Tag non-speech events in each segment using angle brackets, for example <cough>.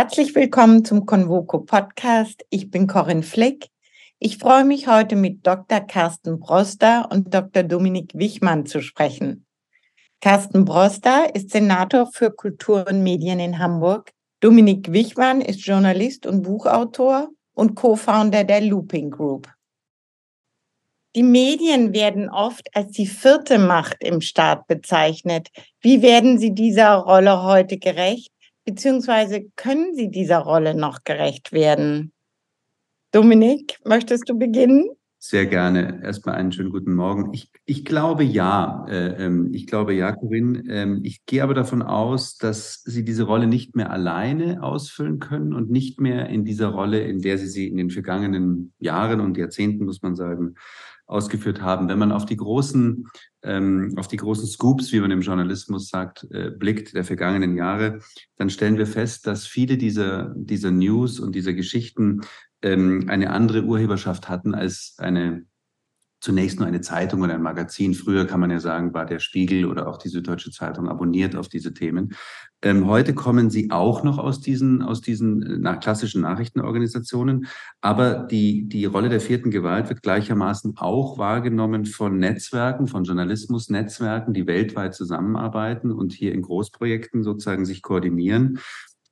Herzlich willkommen zum Convoco Podcast. Ich bin Corinne Flick. Ich freue mich heute mit Dr. Carsten Broster und Dr. Dominik Wichmann zu sprechen. Carsten Broster ist Senator für Kultur und Medien in Hamburg. Dominik Wichmann ist Journalist und Buchautor und Co-Founder der Looping Group. Die Medien werden oft als die vierte Macht im Staat bezeichnet. Wie werden Sie dieser Rolle heute gerecht? Beziehungsweise können Sie dieser Rolle noch gerecht werden? Dominik, möchtest du beginnen? Sehr gerne. Erstmal einen schönen guten Morgen. Ich, ich glaube ja. Äh, ähm, ich glaube ja, Corinne. Ähm, ich gehe aber davon aus, dass Sie diese Rolle nicht mehr alleine ausfüllen können und nicht mehr in dieser Rolle, in der Sie sie in den vergangenen Jahren und Jahrzehnten, muss man sagen, ausgeführt haben. Wenn man auf die großen, ähm, auf die großen Scoops, wie man im Journalismus sagt, äh, blickt der vergangenen Jahre, dann stellen wir fest, dass viele dieser, dieser News und dieser Geschichten ähm, eine andere Urheberschaft hatten als eine zunächst nur eine Zeitung oder ein Magazin. Früher kann man ja sagen, war der Spiegel oder auch die Süddeutsche Zeitung abonniert auf diese Themen. Ähm, heute kommen sie auch noch aus diesen, aus diesen äh, nach klassischen Nachrichtenorganisationen. Aber die, die Rolle der vierten Gewalt wird gleichermaßen auch wahrgenommen von Netzwerken, von Journalismusnetzwerken, die weltweit zusammenarbeiten und hier in Großprojekten sozusagen sich koordinieren.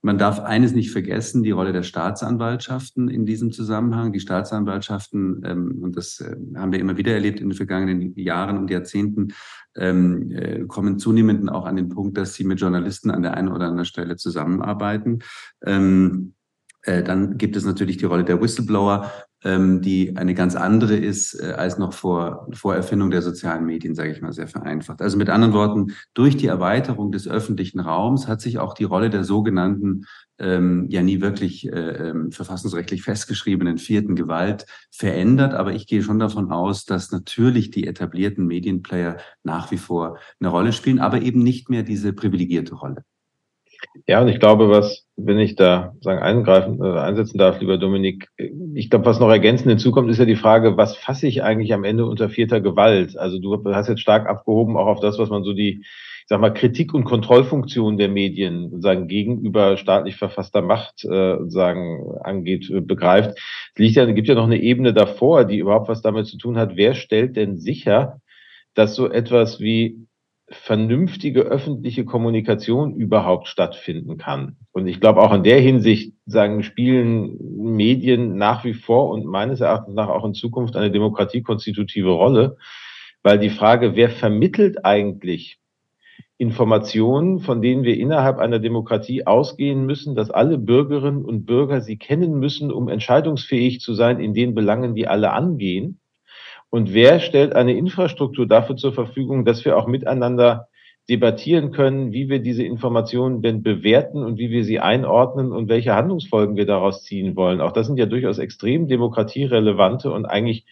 Man darf eines nicht vergessen, die Rolle der Staatsanwaltschaften in diesem Zusammenhang. Die Staatsanwaltschaften, ähm, und das äh, haben wir immer wieder erlebt in den vergangenen Jahren und Jahrzehnten, ähm, äh, kommen zunehmend auch an den Punkt, dass sie mit Journalisten an der einen oder anderen Stelle zusammenarbeiten. Ähm, äh, dann gibt es natürlich die Rolle der Whistleblower die eine ganz andere ist äh, als noch vor, vor Erfindung der sozialen Medien, sage ich mal sehr vereinfacht. Also mit anderen Worten, durch die Erweiterung des öffentlichen Raums hat sich auch die Rolle der sogenannten ähm, ja nie wirklich äh, ähm, verfassungsrechtlich festgeschriebenen vierten Gewalt verändert. Aber ich gehe schon davon aus, dass natürlich die etablierten Medienplayer nach wie vor eine Rolle spielen, aber eben nicht mehr diese privilegierte Rolle. Ja, und ich glaube, was, wenn ich da sagen eingreifen, äh, einsetzen darf, lieber Dominik, ich glaube, was noch ergänzend hinzukommt, ist ja die Frage, was fasse ich eigentlich am Ende unter vierter Gewalt? Also du hast jetzt stark abgehoben auch auf das, was man so die, ich sag mal, Kritik und Kontrollfunktion der Medien sagen gegenüber staatlich verfasster Macht äh, sagen angeht, äh, begreift. Es liegt ja, gibt ja noch eine Ebene davor, die überhaupt was damit zu tun hat. Wer stellt denn sicher, dass so etwas wie vernünftige öffentliche Kommunikation überhaupt stattfinden kann. Und ich glaube auch in der Hinsicht sagen, spielen Medien nach wie vor und meines Erachtens nach auch in Zukunft eine demokratiekonstitutive Rolle, weil die Frage, wer vermittelt eigentlich Informationen, von denen wir innerhalb einer Demokratie ausgehen müssen, dass alle Bürgerinnen und Bürger sie kennen müssen, um entscheidungsfähig zu sein in den Belangen, die alle angehen, und wer stellt eine Infrastruktur dafür zur Verfügung, dass wir auch miteinander debattieren können, wie wir diese Informationen denn bewerten und wie wir sie einordnen und welche Handlungsfolgen wir daraus ziehen wollen. Auch das sind ja durchaus extrem demokratierelevante und eigentlich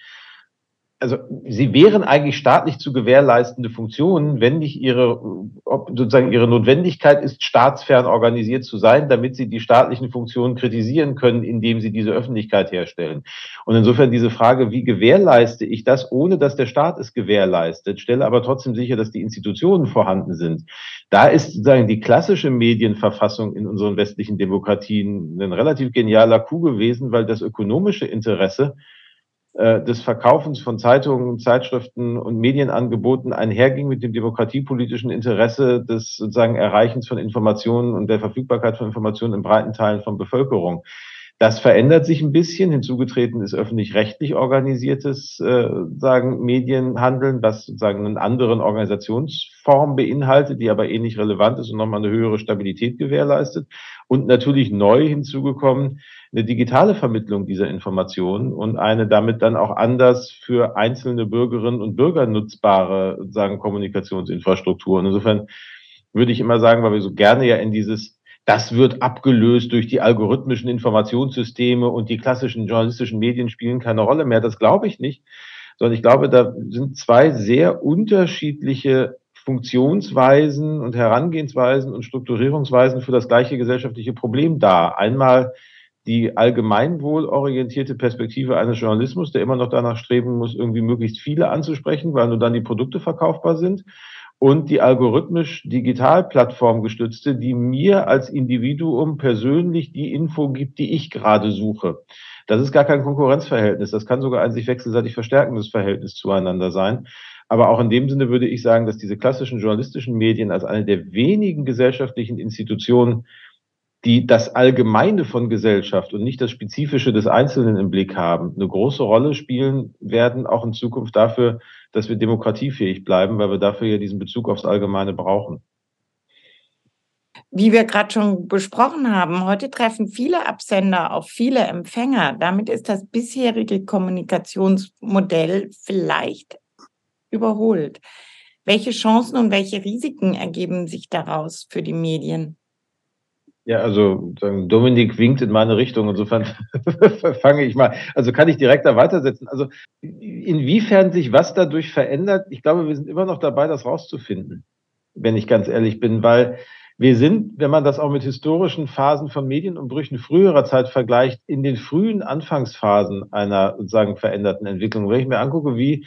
also sie wären eigentlich staatlich zu gewährleistende Funktionen, wenn nicht ihre, ob sozusagen ihre Notwendigkeit ist, staatsfern organisiert zu sein, damit sie die staatlichen Funktionen kritisieren können, indem sie diese Öffentlichkeit herstellen. Und insofern diese Frage, wie gewährleiste ich das, ohne dass der Staat es gewährleistet, stelle aber trotzdem sicher, dass die Institutionen vorhanden sind. Da ist sozusagen die klassische Medienverfassung in unseren westlichen Demokratien ein relativ genialer Coup gewesen, weil das ökonomische Interesse des Verkaufens von Zeitungen, Zeitschriften und Medienangeboten einherging mit dem demokratiepolitischen Interesse des sozusagen Erreichens von Informationen und der Verfügbarkeit von Informationen in breiten Teilen von Bevölkerung. Das verändert sich ein bisschen. Hinzugetreten ist öffentlich-rechtlich organisiertes äh, sagen Medienhandeln, was sozusagen einen anderen Organisationsform beinhaltet, die aber ähnlich relevant ist und nochmal eine höhere Stabilität gewährleistet. Und natürlich neu hinzugekommen eine digitale Vermittlung dieser Informationen und eine damit dann auch anders für einzelne Bürgerinnen und Bürger nutzbare sagen Kommunikationsinfrastruktur. Und insofern würde ich immer sagen, weil wir so gerne ja in dieses das wird abgelöst durch die algorithmischen Informationssysteme und die klassischen journalistischen Medien spielen keine Rolle mehr. Das glaube ich nicht, sondern ich glaube, da sind zwei sehr unterschiedliche Funktionsweisen und Herangehensweisen und Strukturierungsweisen für das gleiche gesellschaftliche Problem da. Einmal die allgemeinwohlorientierte Perspektive eines Journalismus, der immer noch danach streben muss, irgendwie möglichst viele anzusprechen, weil nur dann die Produkte verkaufbar sind. Und die algorithmisch Digitalplattform gestützte, die mir als Individuum persönlich die Info gibt, die ich gerade suche. Das ist gar kein Konkurrenzverhältnis. Das kann sogar ein sich wechselseitig verstärkendes Verhältnis zueinander sein. Aber auch in dem Sinne würde ich sagen, dass diese klassischen journalistischen Medien als eine der wenigen gesellschaftlichen Institutionen, die das Allgemeine von Gesellschaft und nicht das Spezifische des Einzelnen im Blick haben, eine große Rolle spielen werden, auch in Zukunft dafür, dass wir demokratiefähig bleiben, weil wir dafür ja diesen Bezug aufs Allgemeine brauchen. Wie wir gerade schon besprochen haben, heute treffen viele Absender auf viele Empfänger. Damit ist das bisherige Kommunikationsmodell vielleicht überholt. Welche Chancen und welche Risiken ergeben sich daraus für die Medien? Ja, also Dominik winkt in meine Richtung. Insofern <laughs> fange ich mal. Also kann ich direkt da weitersetzen. Also inwiefern sich was dadurch verändert, ich glaube, wir sind immer noch dabei, das rauszufinden, wenn ich ganz ehrlich bin, weil wir sind, wenn man das auch mit historischen Phasen von Medienumbrüchen früherer Zeit vergleicht, in den frühen Anfangsphasen einer sozusagen veränderten Entwicklung. Wenn ich mir angucke, wie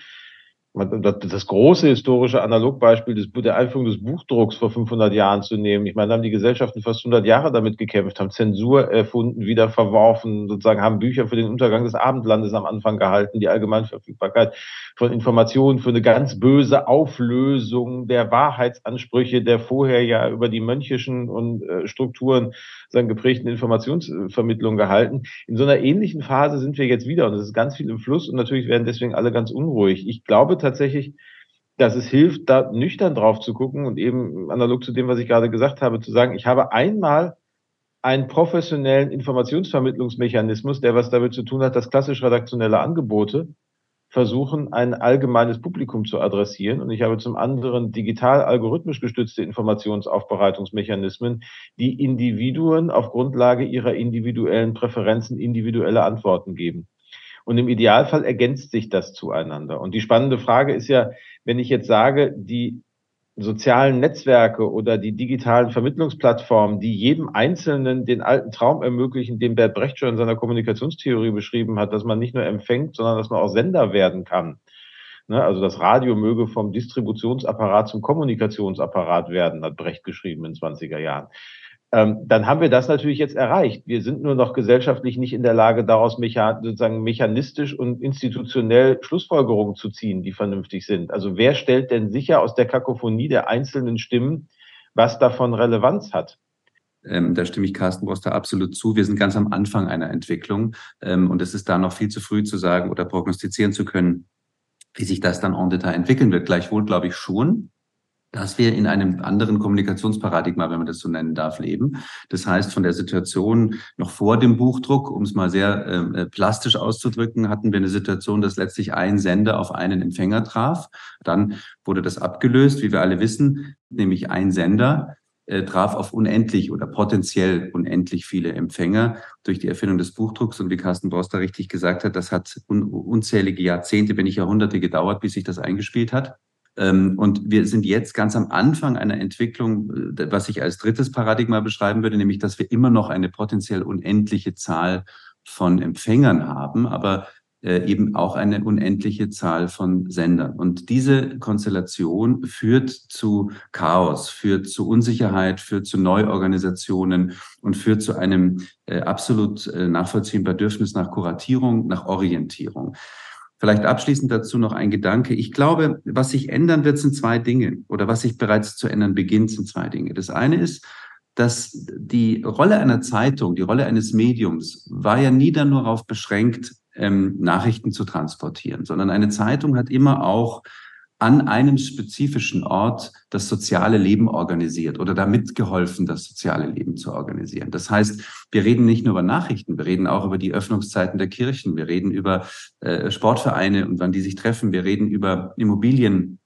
das große historische Analogbeispiel des, der Einführung des Buchdrucks vor 500 Jahren zu nehmen. Ich meine, haben die Gesellschaften fast 100 Jahre damit gekämpft, haben Zensur erfunden, wieder verworfen, sozusagen haben Bücher für den Untergang des Abendlandes am Anfang gehalten, die Allgemeinverfügbarkeit von Informationen für eine ganz böse Auflösung der Wahrheitsansprüche der vorher ja über die mönchischen und äh, Strukturen sagen, geprägten Informationsvermittlung gehalten. In so einer ähnlichen Phase sind wir jetzt wieder und es ist ganz viel im Fluss und natürlich werden deswegen alle ganz unruhig. Ich glaube tatsächlich, dass es hilft, da nüchtern drauf zu gucken und eben analog zu dem, was ich gerade gesagt habe, zu sagen, ich habe einmal einen professionellen Informationsvermittlungsmechanismus, der was damit zu tun hat, dass klassisch redaktionelle Angebote versuchen, ein allgemeines Publikum zu adressieren. Und ich habe zum anderen digital algorithmisch gestützte Informationsaufbereitungsmechanismen, die Individuen auf Grundlage ihrer individuellen Präferenzen individuelle Antworten geben. Und im Idealfall ergänzt sich das zueinander. Und die spannende Frage ist ja, wenn ich jetzt sage, die sozialen Netzwerke oder die digitalen Vermittlungsplattformen, die jedem Einzelnen den alten Traum ermöglichen, den Bert Brecht schon in seiner Kommunikationstheorie beschrieben hat, dass man nicht nur empfängt, sondern dass man auch Sender werden kann. Ne, also das Radio möge vom Distributionsapparat zum Kommunikationsapparat werden, hat Brecht geschrieben in 20er Jahren dann haben wir das natürlich jetzt erreicht. Wir sind nur noch gesellschaftlich nicht in der Lage, daraus mechan sozusagen mechanistisch und institutionell Schlussfolgerungen zu ziehen, die vernünftig sind. Also wer stellt denn sicher aus der Kakophonie der einzelnen Stimmen, was davon Relevanz hat? Ähm, da stimme ich Carsten Broster absolut zu. Wir sind ganz am Anfang einer Entwicklung ähm, und es ist da noch viel zu früh zu sagen oder prognostizieren zu können, wie sich das dann en Detail entwickeln wird. Gleichwohl glaube ich schon, dass wir in einem anderen Kommunikationsparadigma, wenn man das so nennen darf, leben. Das heißt, von der Situation noch vor dem Buchdruck, um es mal sehr ähm, äh, plastisch auszudrücken, hatten wir eine Situation, dass letztlich ein Sender auf einen Empfänger traf. Dann wurde das abgelöst, wie wir alle wissen, nämlich ein Sender äh, traf auf unendlich oder potenziell unendlich viele Empfänger durch die Erfindung des Buchdrucks. Und wie Carsten Broster richtig gesagt hat, das hat un unzählige Jahrzehnte, wenn nicht Jahrhunderte gedauert, bis sich das eingespielt hat. Ähm, und wir sind jetzt ganz am Anfang einer Entwicklung, äh, was ich als drittes Paradigma beschreiben würde, nämlich, dass wir immer noch eine potenziell unendliche Zahl von Empfängern haben, aber äh, eben auch eine unendliche Zahl von Sendern. Und diese Konstellation führt zu Chaos, führt zu Unsicherheit, führt zu Neuorganisationen und führt zu einem äh, absolut nachvollziehbaren Bedürfnis nach Kuratierung, nach Orientierung. Vielleicht abschließend dazu noch ein Gedanke. Ich glaube, was sich ändern wird, sind zwei Dinge oder was sich bereits zu ändern beginnt, sind zwei Dinge. Das eine ist, dass die Rolle einer Zeitung, die Rolle eines Mediums war ja nie dann nur darauf beschränkt, ähm, Nachrichten zu transportieren, sondern eine Zeitung hat immer auch an einem spezifischen Ort das soziale Leben organisiert oder damit geholfen, das soziale Leben zu organisieren. Das heißt, wir reden nicht nur über Nachrichten, wir reden auch über die Öffnungszeiten der Kirchen, wir reden über äh, Sportvereine und wann die sich treffen, wir reden über Immobilien,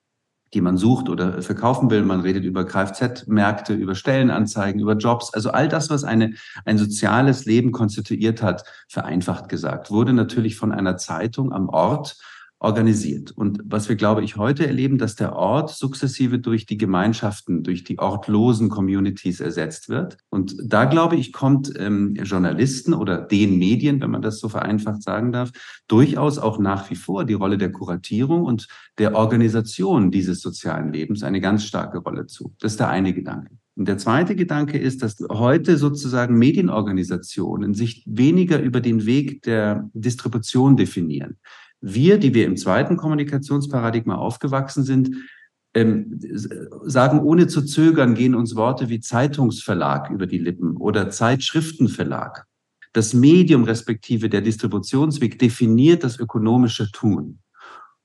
die man sucht oder verkaufen will. Man redet über Kfz-Märkte, über Stellenanzeigen, über Jobs. Also all das, was eine, ein soziales Leben konstituiert hat, vereinfacht gesagt, wurde natürlich von einer Zeitung am Ort organisiert. Und was wir, glaube ich, heute erleben, dass der Ort sukzessive durch die Gemeinschaften, durch die ortlosen Communities ersetzt wird. Und da, glaube ich, kommt ähm, Journalisten oder den Medien, wenn man das so vereinfacht sagen darf, durchaus auch nach wie vor die Rolle der Kuratierung und der Organisation dieses sozialen Lebens eine ganz starke Rolle zu. Das ist der eine Gedanke. Und der zweite Gedanke ist, dass heute sozusagen Medienorganisationen sich weniger über den Weg der Distribution definieren. Wir, die wir im zweiten Kommunikationsparadigma aufgewachsen sind, ähm, sagen ohne zu zögern, gehen uns Worte wie Zeitungsverlag über die Lippen oder Zeitschriftenverlag. Das Medium respektive der Distributionsweg definiert das ökonomische Tun.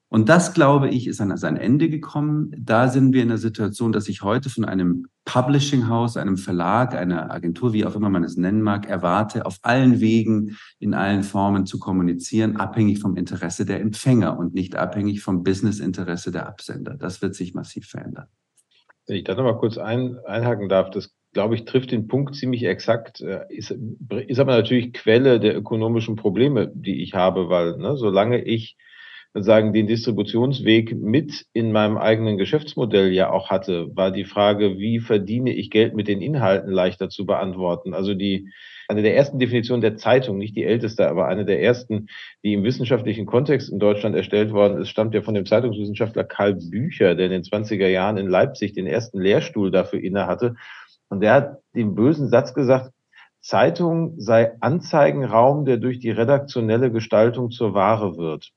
Und das, glaube ich, ist an sein Ende gekommen. Da sind wir in der Situation, dass ich heute von einem Publishing House, einem Verlag, einer Agentur, wie auch immer man es nennen mag, erwarte, auf allen Wegen, in allen Formen zu kommunizieren, abhängig vom Interesse der Empfänger und nicht abhängig vom Businessinteresse der Absender. Das wird sich massiv verändern. Wenn ich da nochmal kurz ein, einhaken darf, das glaube ich, trifft den Punkt ziemlich exakt, äh, ist, ist aber natürlich Quelle der ökonomischen Probleme, die ich habe, weil ne, solange ich sagen, den Distributionsweg mit in meinem eigenen Geschäftsmodell ja auch hatte, war die Frage, wie verdiene ich Geld mit den Inhalten leichter zu beantworten. Also die, eine der ersten Definitionen der Zeitung, nicht die älteste, aber eine der ersten, die im wissenschaftlichen Kontext in Deutschland erstellt worden ist, stammt ja von dem Zeitungswissenschaftler Karl Bücher, der in den 20er Jahren in Leipzig den ersten Lehrstuhl dafür inne hatte. Und der hat den bösen Satz gesagt, Zeitung sei Anzeigenraum, der durch die redaktionelle Gestaltung zur Ware wird.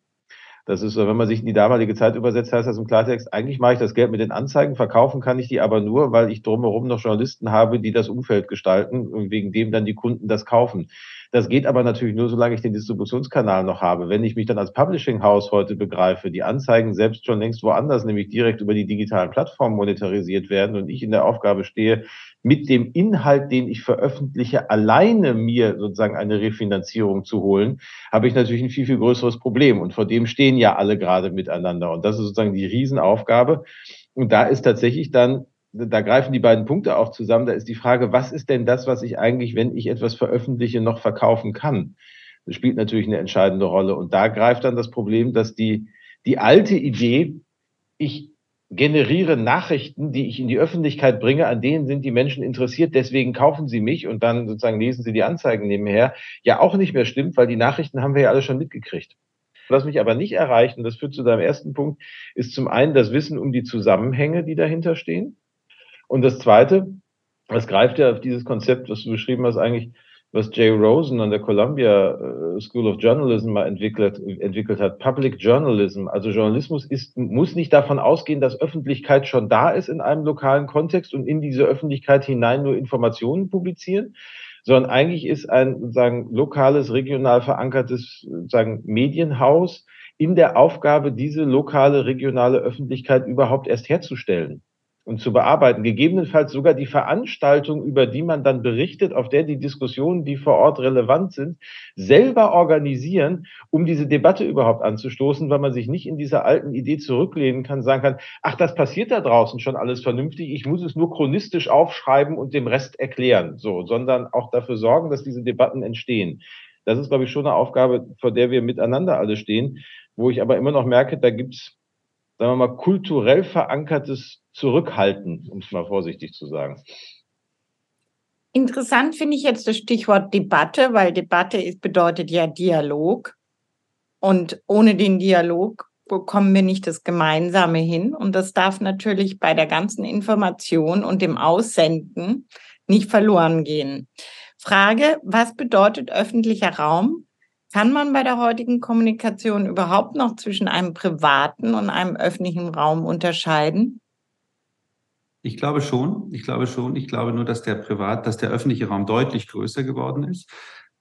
Das ist wenn man sich in die damalige Zeit übersetzt, heißt das im Klartext, eigentlich mache ich das Geld mit den Anzeigen, verkaufen kann ich die aber nur, weil ich drumherum noch Journalisten habe, die das Umfeld gestalten und wegen dem dann die Kunden das kaufen. Das geht aber natürlich nur, solange ich den Distributionskanal noch habe. Wenn ich mich dann als Publishing House heute begreife, die Anzeigen selbst schon längst woanders, nämlich direkt über die digitalen Plattformen monetarisiert werden und ich in der Aufgabe stehe, mit dem Inhalt, den ich veröffentliche, alleine mir sozusagen eine Refinanzierung zu holen, habe ich natürlich ein viel, viel größeres Problem. Und vor dem stehen ja alle gerade miteinander. Und das ist sozusagen die Riesenaufgabe. Und da ist tatsächlich dann, da greifen die beiden Punkte auch zusammen. Da ist die Frage, was ist denn das, was ich eigentlich, wenn ich etwas veröffentliche, noch verkaufen kann? Das spielt natürlich eine entscheidende Rolle. Und da greift dann das Problem, dass die, die alte Idee, ich generiere Nachrichten, die ich in die Öffentlichkeit bringe, an denen sind die Menschen interessiert, deswegen kaufen sie mich und dann sozusagen lesen sie die Anzeigen nebenher, ja auch nicht mehr stimmt, weil die Nachrichten haben wir ja alle schon mitgekriegt. Was mich aber nicht erreicht, und das führt zu deinem ersten Punkt, ist zum einen das Wissen um die Zusammenhänge, die dahinter stehen. Und das zweite, das greift ja auf dieses Konzept, was du beschrieben hast, eigentlich was Jay Rosen an der Columbia äh, School of Journalism mal entwickelt, entwickelt hat, Public Journalism. Also Journalismus ist, muss nicht davon ausgehen, dass Öffentlichkeit schon da ist in einem lokalen Kontext und in diese Öffentlichkeit hinein nur Informationen publizieren, sondern eigentlich ist ein sozusagen lokales, regional verankertes sozusagen Medienhaus in der Aufgabe, diese lokale, regionale Öffentlichkeit überhaupt erst herzustellen und zu bearbeiten. Gegebenenfalls sogar die Veranstaltung, über die man dann berichtet, auf der die Diskussionen, die vor Ort relevant sind, selber organisieren, um diese Debatte überhaupt anzustoßen, weil man sich nicht in dieser alten Idee zurücklehnen kann, sagen kann, ach, das passiert da draußen schon alles vernünftig, ich muss es nur chronistisch aufschreiben und dem Rest erklären, so, sondern auch dafür sorgen, dass diese Debatten entstehen. Das ist, glaube ich, schon eine Aufgabe, vor der wir miteinander alle stehen, wo ich aber immer noch merke, da gibt's sagen wir mal, kulturell verankertes Zurückhalten, um es mal vorsichtig zu sagen. Interessant finde ich jetzt das Stichwort Debatte, weil Debatte ist, bedeutet ja Dialog. Und ohne den Dialog bekommen wir nicht das Gemeinsame hin. Und das darf natürlich bei der ganzen Information und dem Aussenden nicht verloren gehen. Frage, was bedeutet öffentlicher Raum kann man bei der heutigen Kommunikation überhaupt noch zwischen einem privaten und einem öffentlichen Raum unterscheiden? Ich glaube schon. Ich glaube schon. Ich glaube nur, dass der privat, dass der öffentliche Raum deutlich größer geworden ist.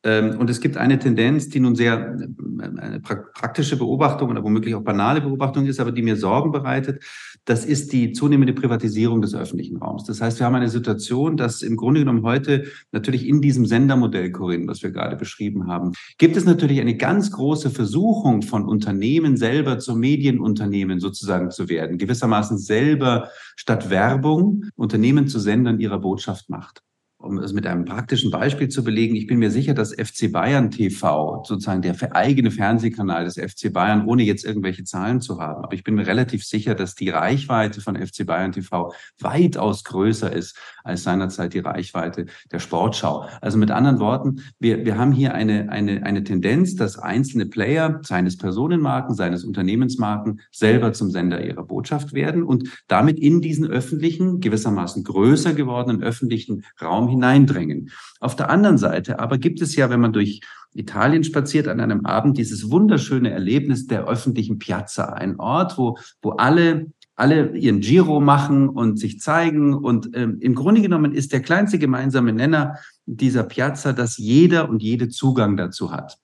Ähm, und es gibt eine Tendenz, die nun sehr äh, eine praktische Beobachtung oder womöglich auch banale Beobachtung ist, aber die mir Sorgen bereitet. Das ist die zunehmende Privatisierung des öffentlichen Raums. Das heißt, wir haben eine Situation, dass im Grunde genommen heute natürlich in diesem Sendermodell, Corinne, was wir gerade beschrieben haben, gibt es natürlich eine ganz große Versuchung von Unternehmen selber zu Medienunternehmen sozusagen zu werden, gewissermaßen selber statt Werbung Unternehmen zu Sendern ihrer Botschaft macht. Um es mit einem praktischen Beispiel zu belegen, ich bin mir sicher, dass FC Bayern TV, sozusagen der eigene Fernsehkanal des FC Bayern, ohne jetzt irgendwelche Zahlen zu haben, aber ich bin mir relativ sicher, dass die Reichweite von FC Bayern TV weitaus größer ist als seinerzeit die Reichweite der Sportschau. Also mit anderen Worten, wir, wir haben hier eine, eine, eine Tendenz, dass einzelne Player seines Personenmarken, seines Unternehmensmarken selber zum Sender ihrer Botschaft werden und damit in diesen öffentlichen, gewissermaßen größer gewordenen öffentlichen Raum hineindrängen. Auf der anderen Seite aber gibt es ja, wenn man durch Italien spaziert an einem Abend, dieses wunderschöne Erlebnis der öffentlichen Piazza, ein Ort, wo, wo alle alle ihren Giro machen und sich zeigen. Und ähm, im Grunde genommen ist der kleinste gemeinsame Nenner dieser Piazza, dass jeder und jede Zugang dazu hat.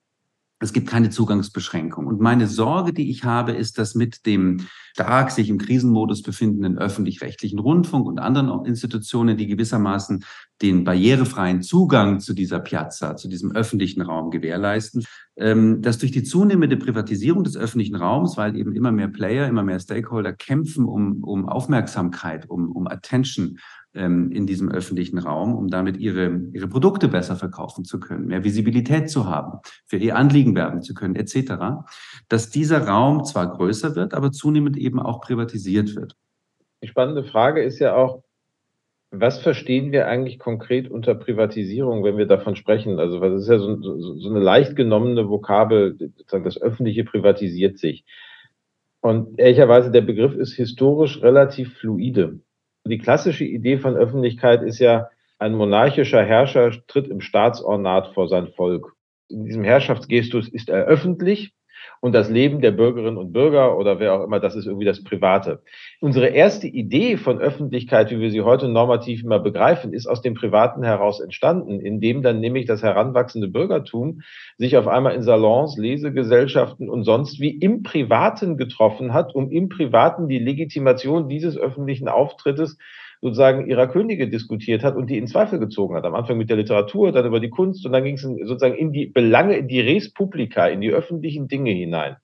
Es gibt keine Zugangsbeschränkung. Und meine Sorge, die ich habe, ist, dass mit dem stark sich im Krisenmodus befindenden öffentlich-rechtlichen Rundfunk und anderen Institutionen, die gewissermaßen den barrierefreien Zugang zu dieser Piazza, zu diesem öffentlichen Raum gewährleisten, ähm, dass durch die zunehmende Privatisierung des öffentlichen Raums, weil eben immer mehr Player, immer mehr Stakeholder kämpfen um, um Aufmerksamkeit, um, um Attention, ähm, in diesem öffentlichen Raum, um damit ihre, ihre Produkte besser verkaufen zu können, mehr Visibilität zu haben, für ihr Anliegen werben zu können, etc., dass dieser Raum zwar größer wird, aber zunehmend eben auch privatisiert wird. Die spannende Frage ist ja auch, was verstehen wir eigentlich konkret unter Privatisierung, wenn wir davon sprechen? Also, was ist ja so, so, so eine leicht genommene Vokabel, sozusagen das Öffentliche privatisiert sich. Und ehrlicherweise, der Begriff ist historisch relativ fluide. Die klassische Idee von Öffentlichkeit ist ja, ein monarchischer Herrscher tritt im Staatsornat vor sein Volk. In diesem Herrschaftsgestus ist er öffentlich und das Leben der Bürgerinnen und Bürger oder wer auch immer, das ist irgendwie das Private. Unsere erste Idee von Öffentlichkeit, wie wir sie heute normativ immer begreifen, ist aus dem Privaten heraus entstanden, indem dann nämlich das heranwachsende Bürgertum sich auf einmal in Salons, Lesegesellschaften und sonst wie im Privaten getroffen hat, um im Privaten die Legitimation dieses öffentlichen Auftrittes sozusagen ihrer Könige diskutiert hat und die in Zweifel gezogen hat. Am Anfang mit der Literatur, dann über die Kunst und dann ging es sozusagen in die Belange, in die Res Publica, in die öffentlichen Dinge hinein.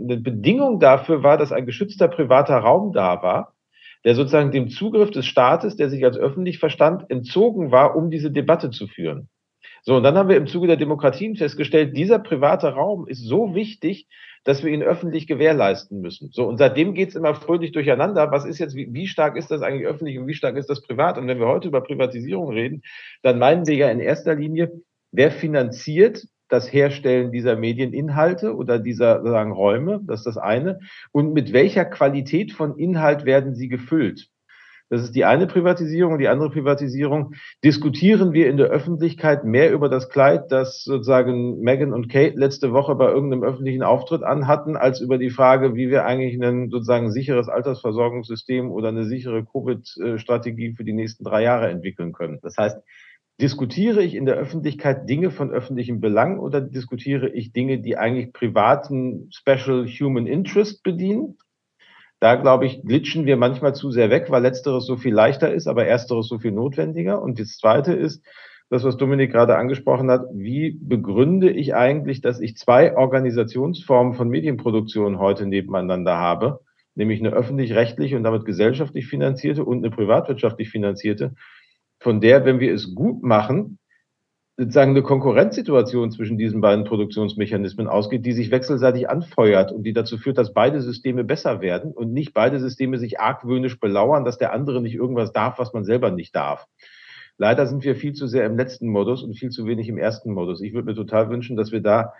Eine Bedingung dafür war, dass ein geschützter privater Raum da war, der sozusagen dem Zugriff des Staates, der sich als öffentlich verstand, entzogen war, um diese Debatte zu führen. So, und dann haben wir im Zuge der Demokratien festgestellt, dieser private Raum ist so wichtig, dass wir ihn öffentlich gewährleisten müssen. So, und seitdem geht's immer fröhlich durcheinander. Was ist jetzt, wie, wie stark ist das eigentlich öffentlich und wie stark ist das privat? Und wenn wir heute über Privatisierung reden, dann meinen wir ja in erster Linie, wer finanziert das Herstellen dieser Medieninhalte oder dieser sagen, Räume, das ist das eine, und mit welcher Qualität von Inhalt werden sie gefüllt. Das ist die eine Privatisierung. Die andere Privatisierung diskutieren wir in der Öffentlichkeit mehr über das Kleid, das sozusagen Meghan und Kate letzte Woche bei irgendeinem öffentlichen Auftritt anhatten, als über die Frage, wie wir eigentlich ein sozusagen sicheres Altersversorgungssystem oder eine sichere Covid-Strategie für die nächsten drei Jahre entwickeln können. Das heißt, diskutiere ich in der Öffentlichkeit Dinge von öffentlichem Belang oder diskutiere ich Dinge, die eigentlich privaten Special Human Interest bedienen? Da, glaube ich, glitschen wir manchmal zu sehr weg, weil letzteres so viel leichter ist, aber ersteres so viel notwendiger. Und das Zweite ist, das, was Dominik gerade angesprochen hat, wie begründe ich eigentlich, dass ich zwei Organisationsformen von Medienproduktion heute nebeneinander habe, nämlich eine öffentlich-rechtliche und damit gesellschaftlich finanzierte und eine privatwirtschaftlich finanzierte, von der, wenn wir es gut machen, sozusagen eine Konkurrenzsituation zwischen diesen beiden Produktionsmechanismen ausgeht, die sich wechselseitig anfeuert und die dazu führt, dass beide Systeme besser werden und nicht beide Systeme sich argwöhnisch belauern, dass der andere nicht irgendwas darf, was man selber nicht darf. Leider sind wir viel zu sehr im letzten Modus und viel zu wenig im ersten Modus. Ich würde mir total wünschen, dass wir da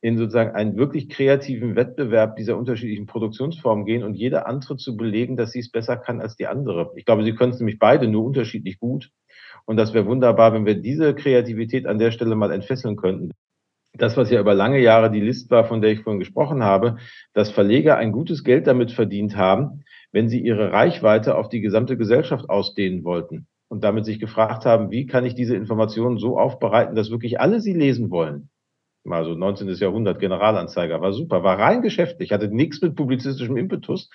in sozusagen einen wirklich kreativen Wettbewerb dieser unterschiedlichen Produktionsformen gehen und jede andere zu belegen, dass sie es besser kann als die andere. Ich glaube, sie können es nämlich beide nur unterschiedlich gut. Und das wäre wunderbar, wenn wir diese Kreativität an der Stelle mal entfesseln könnten. Das, was ja über lange Jahre die List war, von der ich vorhin gesprochen habe, dass Verleger ein gutes Geld damit verdient haben, wenn sie ihre Reichweite auf die gesamte Gesellschaft ausdehnen wollten und damit sich gefragt haben, wie kann ich diese Informationen so aufbereiten, dass wirklich alle sie lesen wollen. Mal so 19. Jahrhundert Generalanzeiger war super, war rein geschäftlich, hatte nichts mit publizistischem Impetus,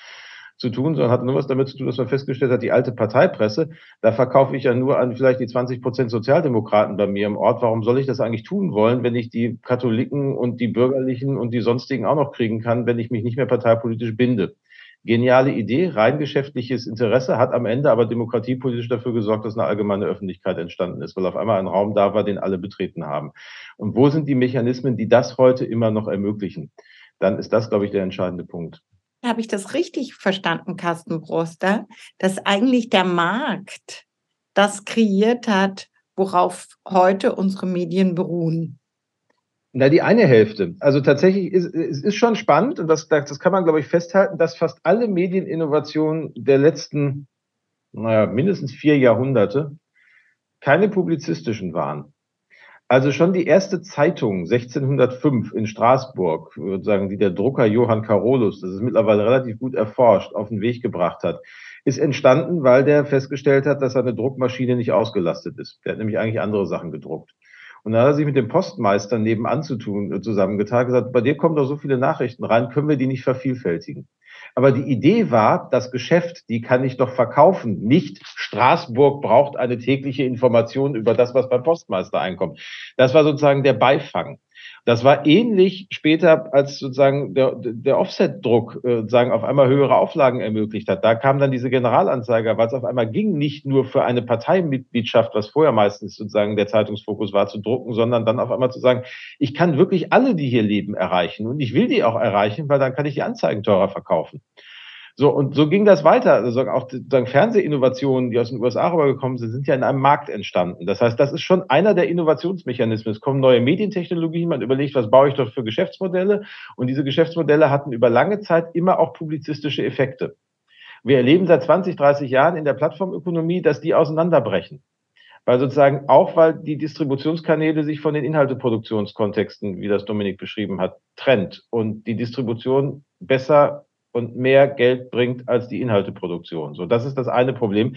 zu tun, sondern hat nur was damit zu tun, dass man festgestellt hat, die alte Parteipresse, da verkaufe ich ja nur an vielleicht die 20 Prozent Sozialdemokraten bei mir im Ort. Warum soll ich das eigentlich tun wollen, wenn ich die Katholiken und die Bürgerlichen und die sonstigen auch noch kriegen kann, wenn ich mich nicht mehr parteipolitisch binde? Geniale Idee, rein geschäftliches Interesse, hat am Ende aber demokratiepolitisch dafür gesorgt, dass eine allgemeine Öffentlichkeit entstanden ist, weil auf einmal ein Raum da war, den alle betreten haben. Und wo sind die Mechanismen, die das heute immer noch ermöglichen? Dann ist das, glaube ich, der entscheidende Punkt. Habe ich das richtig verstanden, Carsten Broster, dass eigentlich der Markt das kreiert hat, worauf heute unsere Medien beruhen? Na, die eine Hälfte. Also tatsächlich ist es ist schon spannend und das, das kann man, glaube ich, festhalten, dass fast alle Medieninnovationen der letzten, naja, mindestens vier Jahrhunderte keine publizistischen waren. Also schon die erste Zeitung 1605 in Straßburg, würde sagen, die der Drucker Johann Carolus, das ist mittlerweile relativ gut erforscht, auf den Weg gebracht hat, ist entstanden, weil der festgestellt hat, dass seine Druckmaschine nicht ausgelastet ist. Der hat nämlich eigentlich andere Sachen gedruckt. Und dann hat er sich mit dem Postmeister nebenan zu tun, äh, zusammengetan, gesagt, bei dir kommen doch so viele Nachrichten rein, können wir die nicht vervielfältigen? Aber die Idee war, das Geschäft, die kann ich doch verkaufen. Nicht Straßburg braucht eine tägliche Information über das, was beim Postmeister einkommt. Das war sozusagen der Beifang. Das war ähnlich später, als sozusagen der, der Offset-Druck äh, sozusagen auf einmal höhere Auflagen ermöglicht hat. Da kam dann diese Generalanzeiger, weil es auf einmal ging, nicht nur für eine Parteimitgliedschaft, was vorher meistens sozusagen der Zeitungsfokus war, zu drucken, sondern dann auf einmal zu sagen, ich kann wirklich alle, die hier leben, erreichen. Und ich will die auch erreichen, weil dann kann ich die Anzeigen teurer verkaufen. So, und so ging das weiter. Also auch sagen, Fernsehinnovationen, die aus den USA rübergekommen sind, sind ja in einem Markt entstanden. Das heißt, das ist schon einer der Innovationsmechanismen. Es kommen neue Medientechnologien, man überlegt, was baue ich dort für Geschäftsmodelle? Und diese Geschäftsmodelle hatten über lange Zeit immer auch publizistische Effekte. Wir erleben seit 20, 30 Jahren in der Plattformökonomie, dass die auseinanderbrechen. Weil sozusagen auch, weil die Distributionskanäle sich von den Inhalteproduktionskontexten, wie das Dominik beschrieben hat, trennt und die Distribution besser und mehr Geld bringt als die Inhalteproduktion. So, das ist das eine Problem.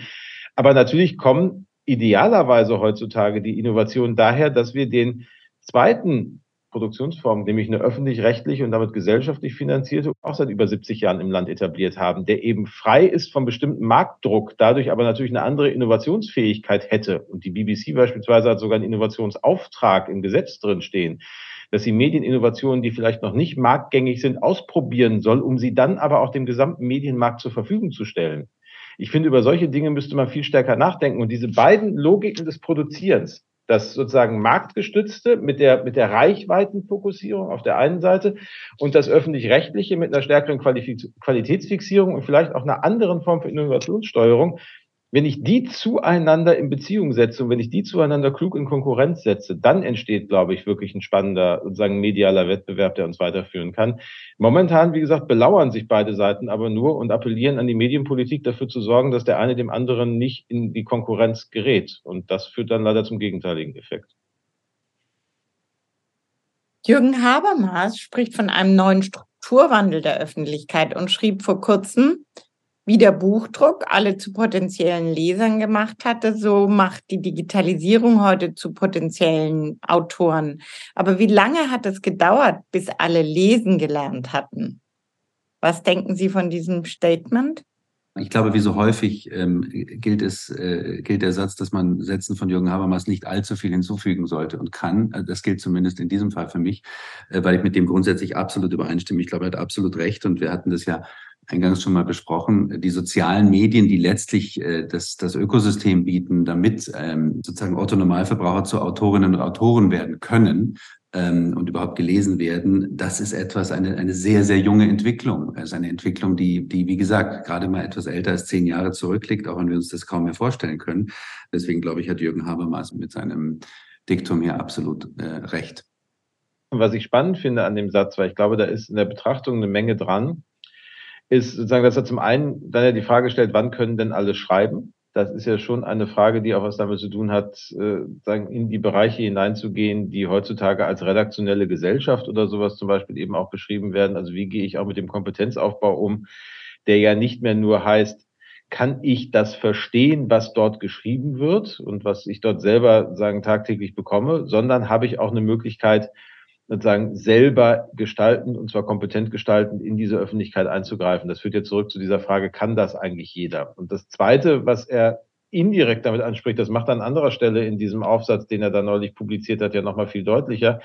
Aber natürlich kommen idealerweise heutzutage die Innovationen daher, dass wir den zweiten Produktionsform, nämlich eine öffentlich-rechtliche und damit gesellschaftlich finanzierte, auch seit über 70 Jahren im Land etabliert haben, der eben frei ist vom bestimmten Marktdruck, dadurch aber natürlich eine andere Innovationsfähigkeit hätte. Und die BBC beispielsweise hat sogar einen Innovationsauftrag im Gesetz drin stehen dass sie Medieninnovationen, die vielleicht noch nicht marktgängig sind, ausprobieren soll, um sie dann aber auch dem gesamten Medienmarkt zur Verfügung zu stellen. Ich finde, über solche Dinge müsste man viel stärker nachdenken. Und diese beiden Logiken des Produzierens, das sozusagen marktgestützte mit der, mit der Reichweitenfokussierung auf der einen Seite und das öffentlich-rechtliche mit einer stärkeren Qualitätsfixierung und vielleicht auch einer anderen Form für Innovationssteuerung, wenn ich die zueinander in Beziehung setze und wenn ich die zueinander klug in Konkurrenz setze, dann entsteht, glaube ich, wirklich ein spannender, sozusagen medialer Wettbewerb, der uns weiterführen kann. Momentan, wie gesagt, belauern sich beide Seiten aber nur und appellieren an die Medienpolitik dafür zu sorgen, dass der eine dem anderen nicht in die Konkurrenz gerät. Und das führt dann leider zum gegenteiligen Effekt. Jürgen Habermas spricht von einem neuen Strukturwandel der Öffentlichkeit und schrieb vor kurzem, wie der Buchdruck alle zu potenziellen Lesern gemacht hatte, so macht die Digitalisierung heute zu potenziellen Autoren. Aber wie lange hat es gedauert, bis alle lesen gelernt hatten? Was denken Sie von diesem Statement? Ich glaube, wie so häufig ähm, gilt es, äh, gilt der Satz, dass man Sätzen von Jürgen Habermas nicht allzu viel hinzufügen sollte und kann. Äh, das gilt zumindest in diesem Fall für mich, äh, weil ich mit dem grundsätzlich absolut übereinstimme. Ich glaube, er hat absolut recht und wir hatten das ja eingangs schon mal besprochen, die sozialen Medien, die letztlich äh, das, das Ökosystem bieten, damit ähm, sozusagen Otto-Normalverbraucher zu Autorinnen und Autoren werden können ähm, und überhaupt gelesen werden, das ist etwas, eine, eine sehr, sehr junge Entwicklung. Es ist eine Entwicklung, die, die, wie gesagt, gerade mal etwas älter als zehn Jahre zurückliegt, auch wenn wir uns das kaum mehr vorstellen können. Deswegen, glaube ich, hat Jürgen Habermas mit seinem Diktum hier absolut äh, recht. Was ich spannend finde an dem Satz, weil ich glaube, da ist in der Betrachtung eine Menge dran, ist sozusagen, dass er zum einen dann ja die Frage stellt, wann können denn alle schreiben? Das ist ja schon eine Frage, die auch was damit zu tun hat, äh, sagen, in die Bereiche hineinzugehen, die heutzutage als redaktionelle Gesellschaft oder sowas zum Beispiel eben auch beschrieben werden. Also wie gehe ich auch mit dem Kompetenzaufbau um, der ja nicht mehr nur heißt, kann ich das verstehen, was dort geschrieben wird und was ich dort selber sagen tagtäglich bekomme, sondern habe ich auch eine Möglichkeit, sozusagen selber gestalten und zwar kompetent gestalten, in diese Öffentlichkeit einzugreifen. Das führt jetzt zurück zu dieser Frage, kann das eigentlich jeder? Und das Zweite, was er indirekt damit anspricht, das macht er an anderer Stelle in diesem Aufsatz, den er da neulich publiziert hat, ja nochmal viel deutlicher,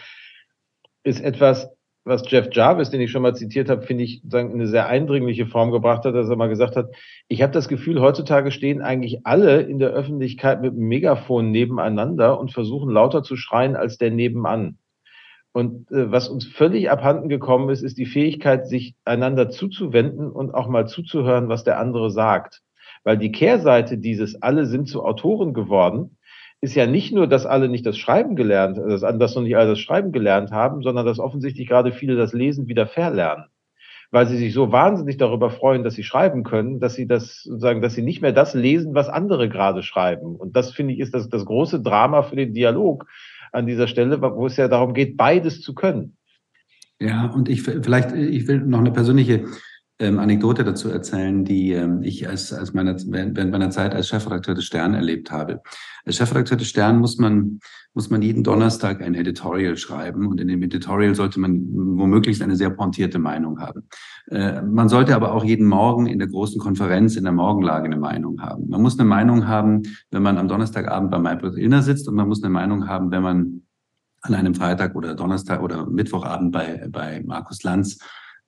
ist etwas, was Jeff Jarvis, den ich schon mal zitiert habe, finde ich, sagen, eine sehr eindringliche Form gebracht hat, dass er mal gesagt hat, ich habe das Gefühl, heutzutage stehen eigentlich alle in der Öffentlichkeit mit einem Megafon nebeneinander und versuchen lauter zu schreien als der nebenan. Und äh, was uns völlig abhanden gekommen ist, ist die Fähigkeit, sich einander zuzuwenden und auch mal zuzuhören, was der andere sagt. Weil die Kehrseite dieses alle sind zu Autoren geworden, ist ja nicht nur, dass alle nicht das Schreiben gelernt, dass, dass noch nicht alle das Schreiben gelernt haben, sondern dass offensichtlich gerade viele das Lesen wieder verlernen. Weil sie sich so wahnsinnig darüber freuen, dass sie schreiben können, dass sie das sozusagen, dass sie nicht mehr das lesen, was andere gerade schreiben. Und das finde ich ist das, das große Drama für den Dialog an dieser Stelle, wo es ja darum geht, beides zu können. Ja, und ich vielleicht, ich will noch eine persönliche ähm, Anekdote dazu erzählen, die ähm, ich als, als meiner, während meiner Zeit als Chefredakteur des Stern erlebt habe. Als Chefredakteur des Stern muss man, muss man jeden Donnerstag ein Editorial schreiben und in dem Editorial sollte man womöglich eine sehr pointierte Meinung haben. Äh, man sollte aber auch jeden Morgen in der großen Konferenz in der Morgenlage eine Meinung haben. Man muss eine Meinung haben, wenn man am Donnerstagabend bei Maybrit Illner sitzt und man muss eine Meinung haben, wenn man an einem Freitag oder Donnerstag oder Mittwochabend bei, bei Markus Lanz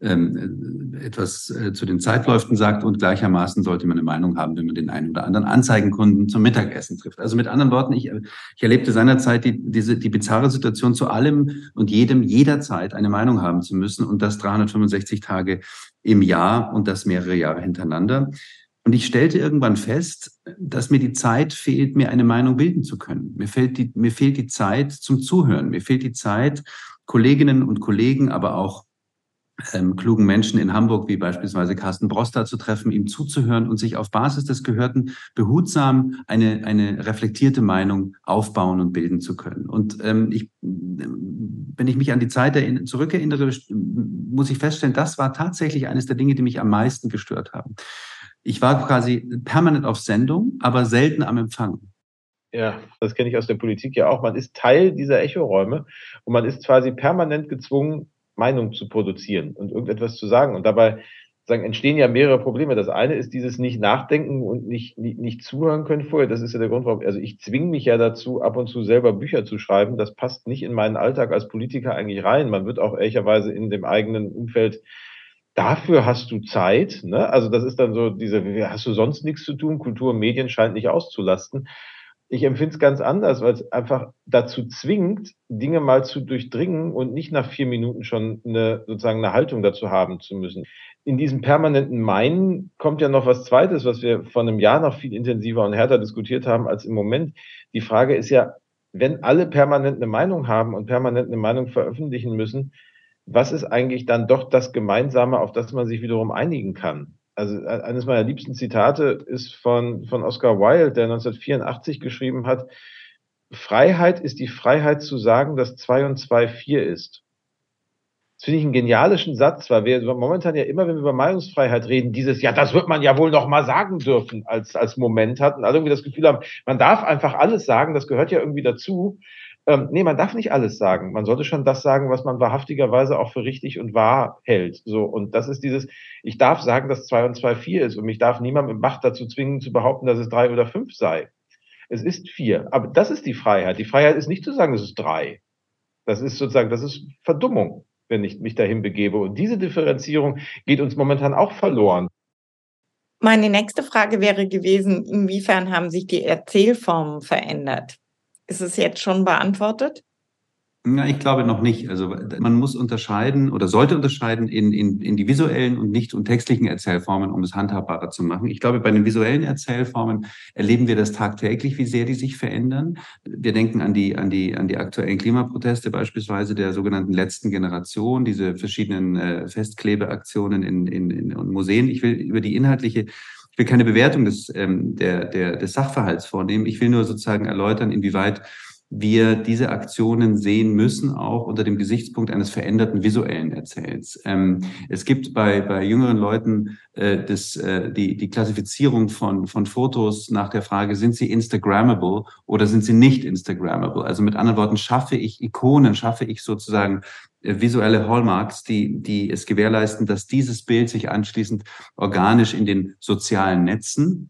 ähm, etwas äh, zu den Zeitläufen sagt und gleichermaßen sollte man eine Meinung haben, wenn man den einen oder anderen Anzeigenkunden zum Mittagessen trifft. Also mit anderen Worten, ich, ich erlebte seinerzeit die, diese, die bizarre Situation, zu allem und jedem jederzeit eine Meinung haben zu müssen und das 365 Tage im Jahr und das mehrere Jahre hintereinander. Und ich stellte irgendwann fest, dass mir die Zeit fehlt, mir eine Meinung bilden zu können. Mir fehlt die, mir fehlt die Zeit zum Zuhören. Mir fehlt die Zeit, Kolleginnen und Kollegen, aber auch ähm, klugen Menschen in Hamburg, wie beispielsweise Carsten Broster, zu treffen, ihm zuzuhören und sich auf Basis des Gehörten behutsam eine, eine reflektierte Meinung aufbauen und bilden zu können. Und ähm, ich, wenn ich mich an die Zeit zurückerinnere, muss ich feststellen, das war tatsächlich eines der Dinge, die mich am meisten gestört haben. Ich war quasi permanent auf Sendung, aber selten am Empfang. Ja, das kenne ich aus der Politik ja auch. Man ist Teil dieser Echoräume und man ist quasi permanent gezwungen, Meinung zu produzieren und irgendetwas zu sagen. Und dabei sagen, entstehen ja mehrere Probleme. Das eine ist dieses nicht nachdenken und nicht, nicht, nicht zuhören können vorher. Das ist ja der Grund, warum, also ich zwinge mich ja dazu, ab und zu selber Bücher zu schreiben. Das passt nicht in meinen Alltag als Politiker eigentlich rein. Man wird auch ehrlicherweise in dem eigenen Umfeld Dafür hast du Zeit, ne? Also das ist dann so diese, hast du sonst nichts zu tun? Kultur und Medien scheint nicht auszulasten ich empfinde es ganz anders, weil es einfach dazu zwingt, Dinge mal zu durchdringen und nicht nach vier Minuten schon eine, sozusagen eine Haltung dazu haben zu müssen. In diesem permanenten Meinen kommt ja noch was Zweites, was wir vor einem Jahr noch viel intensiver und härter diskutiert haben als im Moment. Die Frage ist ja, wenn alle permanent eine Meinung haben und permanent eine Meinung veröffentlichen müssen, was ist eigentlich dann doch das Gemeinsame, auf das man sich wiederum einigen kann? Also äh, eines meiner liebsten Zitate ist von, von Oscar Wilde, der 1984 geschrieben hat, Freiheit ist die Freiheit zu sagen, dass zwei und zwei vier ist. Das finde ich einen genialischen Satz, weil wir momentan ja immer, wenn wir über Meinungsfreiheit reden, dieses, ja, das wird man ja wohl noch mal sagen dürfen, als, als Moment hatten, also irgendwie das Gefühl haben, man darf einfach alles sagen, das gehört ja irgendwie dazu. Ähm, nee, man darf nicht alles sagen. Man sollte schon das sagen, was man wahrhaftigerweise auch für richtig und wahr hält. So, und das ist dieses, ich darf sagen, dass zwei und zwei vier ist und mich darf niemand mit Macht dazu zwingen, zu behaupten, dass es drei oder fünf sei. Es ist vier. Aber das ist die Freiheit. Die Freiheit ist nicht zu sagen, es ist drei. Das ist sozusagen, das ist Verdummung, wenn ich mich dahin begebe. Und diese Differenzierung geht uns momentan auch verloren. Meine nächste Frage wäre gewesen, inwiefern haben sich die Erzählformen verändert? Ist es jetzt schon beantwortet? Ja, ich glaube noch nicht. Also man muss unterscheiden oder sollte unterscheiden in, in, in die visuellen und nicht und textlichen Erzählformen, um es handhabbarer zu machen. Ich glaube, bei den visuellen Erzählformen erleben wir das tagtäglich, wie sehr die sich verändern. Wir denken an die, an die, an die aktuellen Klimaproteste beispielsweise der sogenannten letzten Generation, diese verschiedenen äh, Festklebeaktionen in, in, in Museen. Ich will über die inhaltliche ich will keine Bewertung des, ähm, der, der, des Sachverhalts vornehmen. Ich will nur sozusagen erläutern, inwieweit wir diese Aktionen sehen müssen, auch unter dem Gesichtspunkt eines veränderten visuellen Erzählens. Ähm, es gibt bei, bei jüngeren Leuten äh, das, äh, die, die Klassifizierung von, von Fotos nach der Frage, sind sie Instagrammable oder sind sie nicht Instagrammable? Also mit anderen Worten, schaffe ich Ikonen, schaffe ich sozusagen äh, visuelle Hallmarks, die, die es gewährleisten, dass dieses Bild sich anschließend organisch in den sozialen Netzen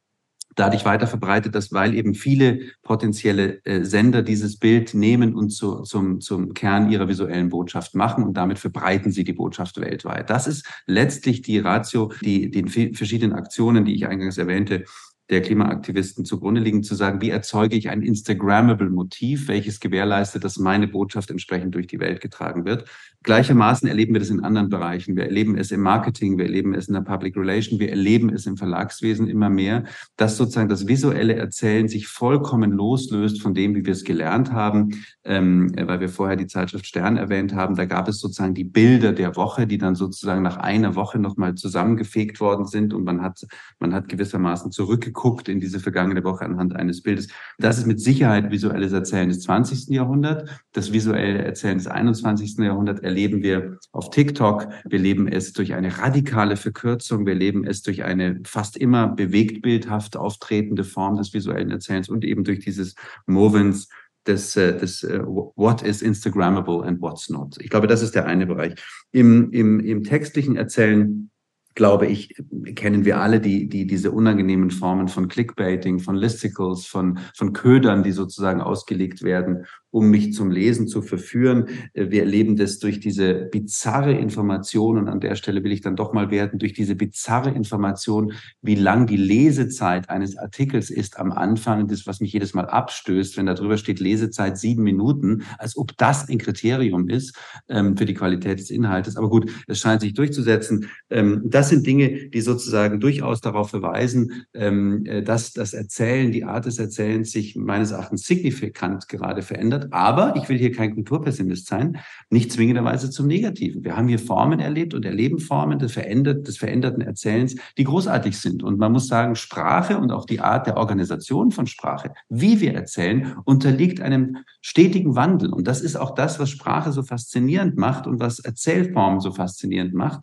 dadurch weiter verbreitet, dass weil eben viele potenzielle äh, Sender dieses Bild nehmen und zu, zum, zum Kern ihrer visuellen Botschaft machen und damit verbreiten sie die Botschaft weltweit. Das ist letztlich die Ratio, die den verschiedenen Aktionen, die ich eingangs erwähnte, der Klimaaktivisten zugrunde liegen, zu sagen, wie erzeuge ich ein Instagrammable Motiv, welches gewährleistet, dass meine Botschaft entsprechend durch die Welt getragen wird. Gleichermaßen erleben wir das in anderen Bereichen. Wir erleben es im Marketing, wir erleben es in der Public Relation, wir erleben es im Verlagswesen immer mehr, dass sozusagen das visuelle Erzählen sich vollkommen loslöst von dem, wie wir es gelernt haben, ähm, weil wir vorher die Zeitschrift Stern erwähnt haben. Da gab es sozusagen die Bilder der Woche, die dann sozusagen nach einer Woche nochmal zusammengefegt worden sind und man hat, man hat gewissermaßen zurückgeguckt in diese vergangene Woche anhand eines Bildes. Das ist mit Sicherheit visuelles Erzählen des 20. Jahrhunderts, das visuelle Erzählen des 21. Jahrhunderts erleben wir auf TikTok. Wir leben es durch eine radikale Verkürzung. Wir leben es durch eine fast immer bewegtbildhaft auftretende Form des visuellen Erzählens und eben durch dieses Movens des, äh, des uh, What is Instagrammable and what's not. Ich glaube, das ist der eine Bereich. Im, im, im textlichen Erzählen glaube ich, kennen wir alle die, die, diese unangenehmen Formen von Clickbaiting, von Listicles, von, von Ködern, die sozusagen ausgelegt werden, um mich zum Lesen zu verführen. Äh, wir erleben das durch diese bizarre Information und an der Stelle will ich dann doch mal werden, durch diese bizarre Information, wie lang die Lesezeit eines Artikels ist am Anfang, das, was mich jedes Mal abstößt, wenn da drüber steht Lesezeit sieben Minuten, als ob das ein Kriterium ist ähm, für die Qualität des Inhaltes. Aber gut, es scheint sich durchzusetzen. Ähm, das sind Dinge, die sozusagen durchaus darauf verweisen, ähm, äh, dass das Erzählen, die Art des Erzählens sich meines Erachtens signifikant gerade verändert wird. Aber ich will hier kein Kulturpessimist sein, nicht zwingenderweise zum Negativen. Wir haben hier Formen erlebt und erleben Formen des, verändert, des veränderten Erzählens, die großartig sind. Und man muss sagen, Sprache und auch die Art der Organisation von Sprache, wie wir erzählen, unterliegt einem stetigen Wandel. Und das ist auch das, was Sprache so faszinierend macht und was Erzählformen so faszinierend macht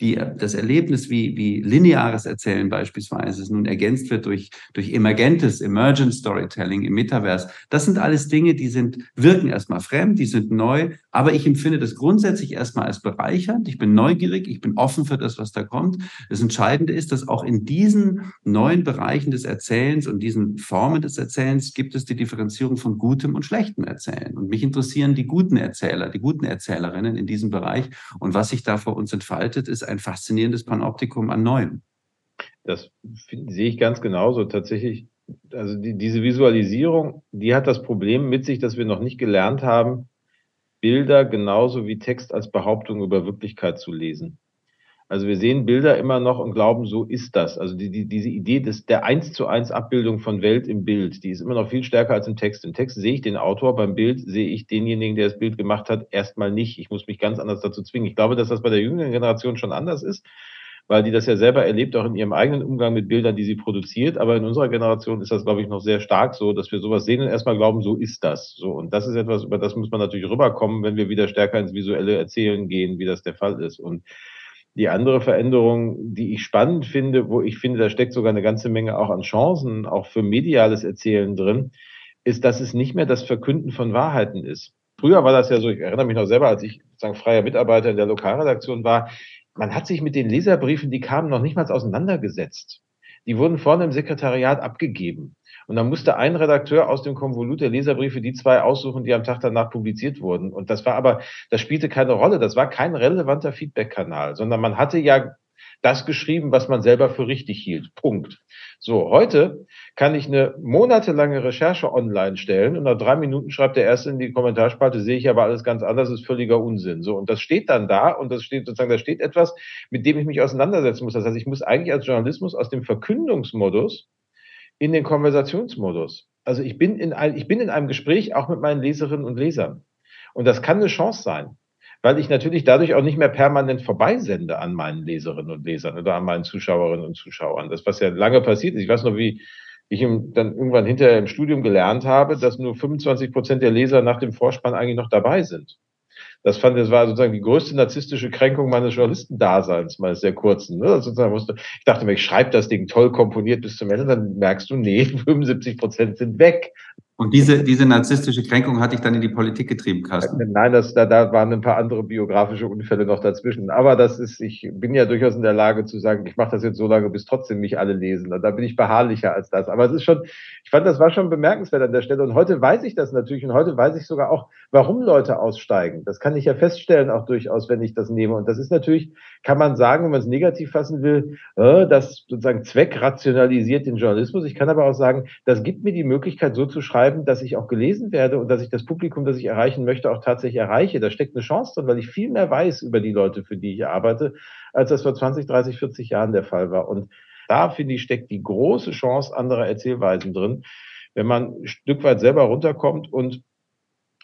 die, das Erlebnis wie, wie lineares Erzählen beispielsweise nun ergänzt wird durch, durch emergentes, emergent Storytelling im Metaverse. Das sind alles Dinge, die sind, wirken erstmal fremd, die sind neu, aber ich empfinde das grundsätzlich erstmal als bereichernd. Ich bin neugierig, ich bin offen für das, was da kommt. Das Entscheidende ist, dass auch in diesen neuen Bereichen des Erzählens und diesen Formen des Erzählens gibt es die Differenzierung von gutem und schlechtem Erzählen. Und mich interessieren die guten Erzähler, die guten Erzählerinnen in diesem Bereich. Und was sich da vor uns entfaltet, ist ein faszinierendes Panoptikum an Neuem. Das sehe ich ganz genauso. Tatsächlich, also die, diese Visualisierung, die hat das Problem mit sich, dass wir noch nicht gelernt haben, Bilder genauso wie Text als Behauptung über Wirklichkeit zu lesen. Also wir sehen Bilder immer noch und glauben, so ist das. Also die, die, diese Idee des, der eins zu eins Abbildung von Welt im Bild, die ist immer noch viel stärker als im Text. Im Text sehe ich den Autor, beim Bild sehe ich denjenigen, der das Bild gemacht hat, erstmal nicht. Ich muss mich ganz anders dazu zwingen. Ich glaube, dass das bei der jüngeren Generation schon anders ist, weil die das ja selber erlebt, auch in ihrem eigenen Umgang mit Bildern, die sie produziert. Aber in unserer Generation ist das, glaube ich, noch sehr stark so, dass wir sowas sehen und erstmal glauben, so ist das. So. Und das ist etwas, über das muss man natürlich rüberkommen, wenn wir wieder stärker ins visuelle Erzählen gehen, wie das der Fall ist. Und die andere Veränderung, die ich spannend finde, wo ich finde, da steckt sogar eine ganze Menge auch an Chancen, auch für mediales Erzählen drin, ist, dass es nicht mehr das Verkünden von Wahrheiten ist. Früher war das ja so, ich erinnere mich noch selber, als ich sozusagen freier Mitarbeiter in der Lokalredaktion war, man hat sich mit den Leserbriefen, die kamen, noch nicht mal auseinandergesetzt. Die wurden vorne im Sekretariat abgegeben. Und dann musste ein Redakteur aus dem Konvolut der Leserbriefe die zwei aussuchen, die am Tag danach publiziert wurden. Und das war aber, das spielte keine Rolle. Das war kein relevanter Feedback-Kanal, sondern man hatte ja das geschrieben, was man selber für richtig hielt. Punkt. So, heute kann ich eine monatelange Recherche online stellen und nach drei Minuten schreibt der Erste in die Kommentarspalte, sehe ich aber alles ganz anders, ist völliger Unsinn. So, und das steht dann da und das steht sozusagen, da steht etwas, mit dem ich mich auseinandersetzen muss. Das heißt, ich muss eigentlich als Journalismus aus dem Verkündungsmodus in den Konversationsmodus. Also ich bin in, ein, ich bin in einem Gespräch auch mit meinen Leserinnen und Lesern. Und das kann eine Chance sein, weil ich natürlich dadurch auch nicht mehr permanent vorbeisende an meinen Leserinnen und Lesern oder an meinen Zuschauerinnen und Zuschauern. Das, was ja lange passiert ist. Ich weiß noch, wie ich dann irgendwann hinterher im Studium gelernt habe, dass nur 25 Prozent der Leser nach dem Vorspann eigentlich noch dabei sind. Das fand, das war sozusagen die größte narzisstische Kränkung meines Journalistendaseins, meines sehr kurzen. Ne? Sozusagen musste, ich dachte mir, ich schreibe das Ding toll komponiert bis zum Ende, dann merkst du, nee, <laughs> 75 Prozent sind weg. Und diese, diese narzisstische Kränkung hat dich dann in die Politik getrieben, Carsten? Nein, das, da, da waren ein paar andere biografische Unfälle noch dazwischen. Aber das ist, ich bin ja durchaus in der Lage zu sagen, ich mache das jetzt so lange, bis trotzdem nicht alle lesen. Und da bin ich beharrlicher als das. Aber es ist schon, ich fand, das war schon bemerkenswert an der Stelle. Und heute weiß ich das natürlich. Und heute weiß ich sogar auch, warum Leute aussteigen. Das kann ich ja feststellen, auch durchaus, wenn ich das nehme. Und das ist natürlich, kann man sagen, wenn man es negativ fassen will, äh, das sozusagen zweckrationalisiert den Journalismus. Ich kann aber auch sagen, das gibt mir die Möglichkeit, so zu schreiben, dass ich auch gelesen werde und dass ich das Publikum, das ich erreichen möchte, auch tatsächlich erreiche. Da steckt eine Chance drin, weil ich viel mehr weiß über die Leute, für die ich arbeite, als das vor 20, 30, 40 Jahren der Fall war. Und da, finde ich, steckt die große Chance anderer Erzählweisen drin, wenn man ein Stück weit selber runterkommt und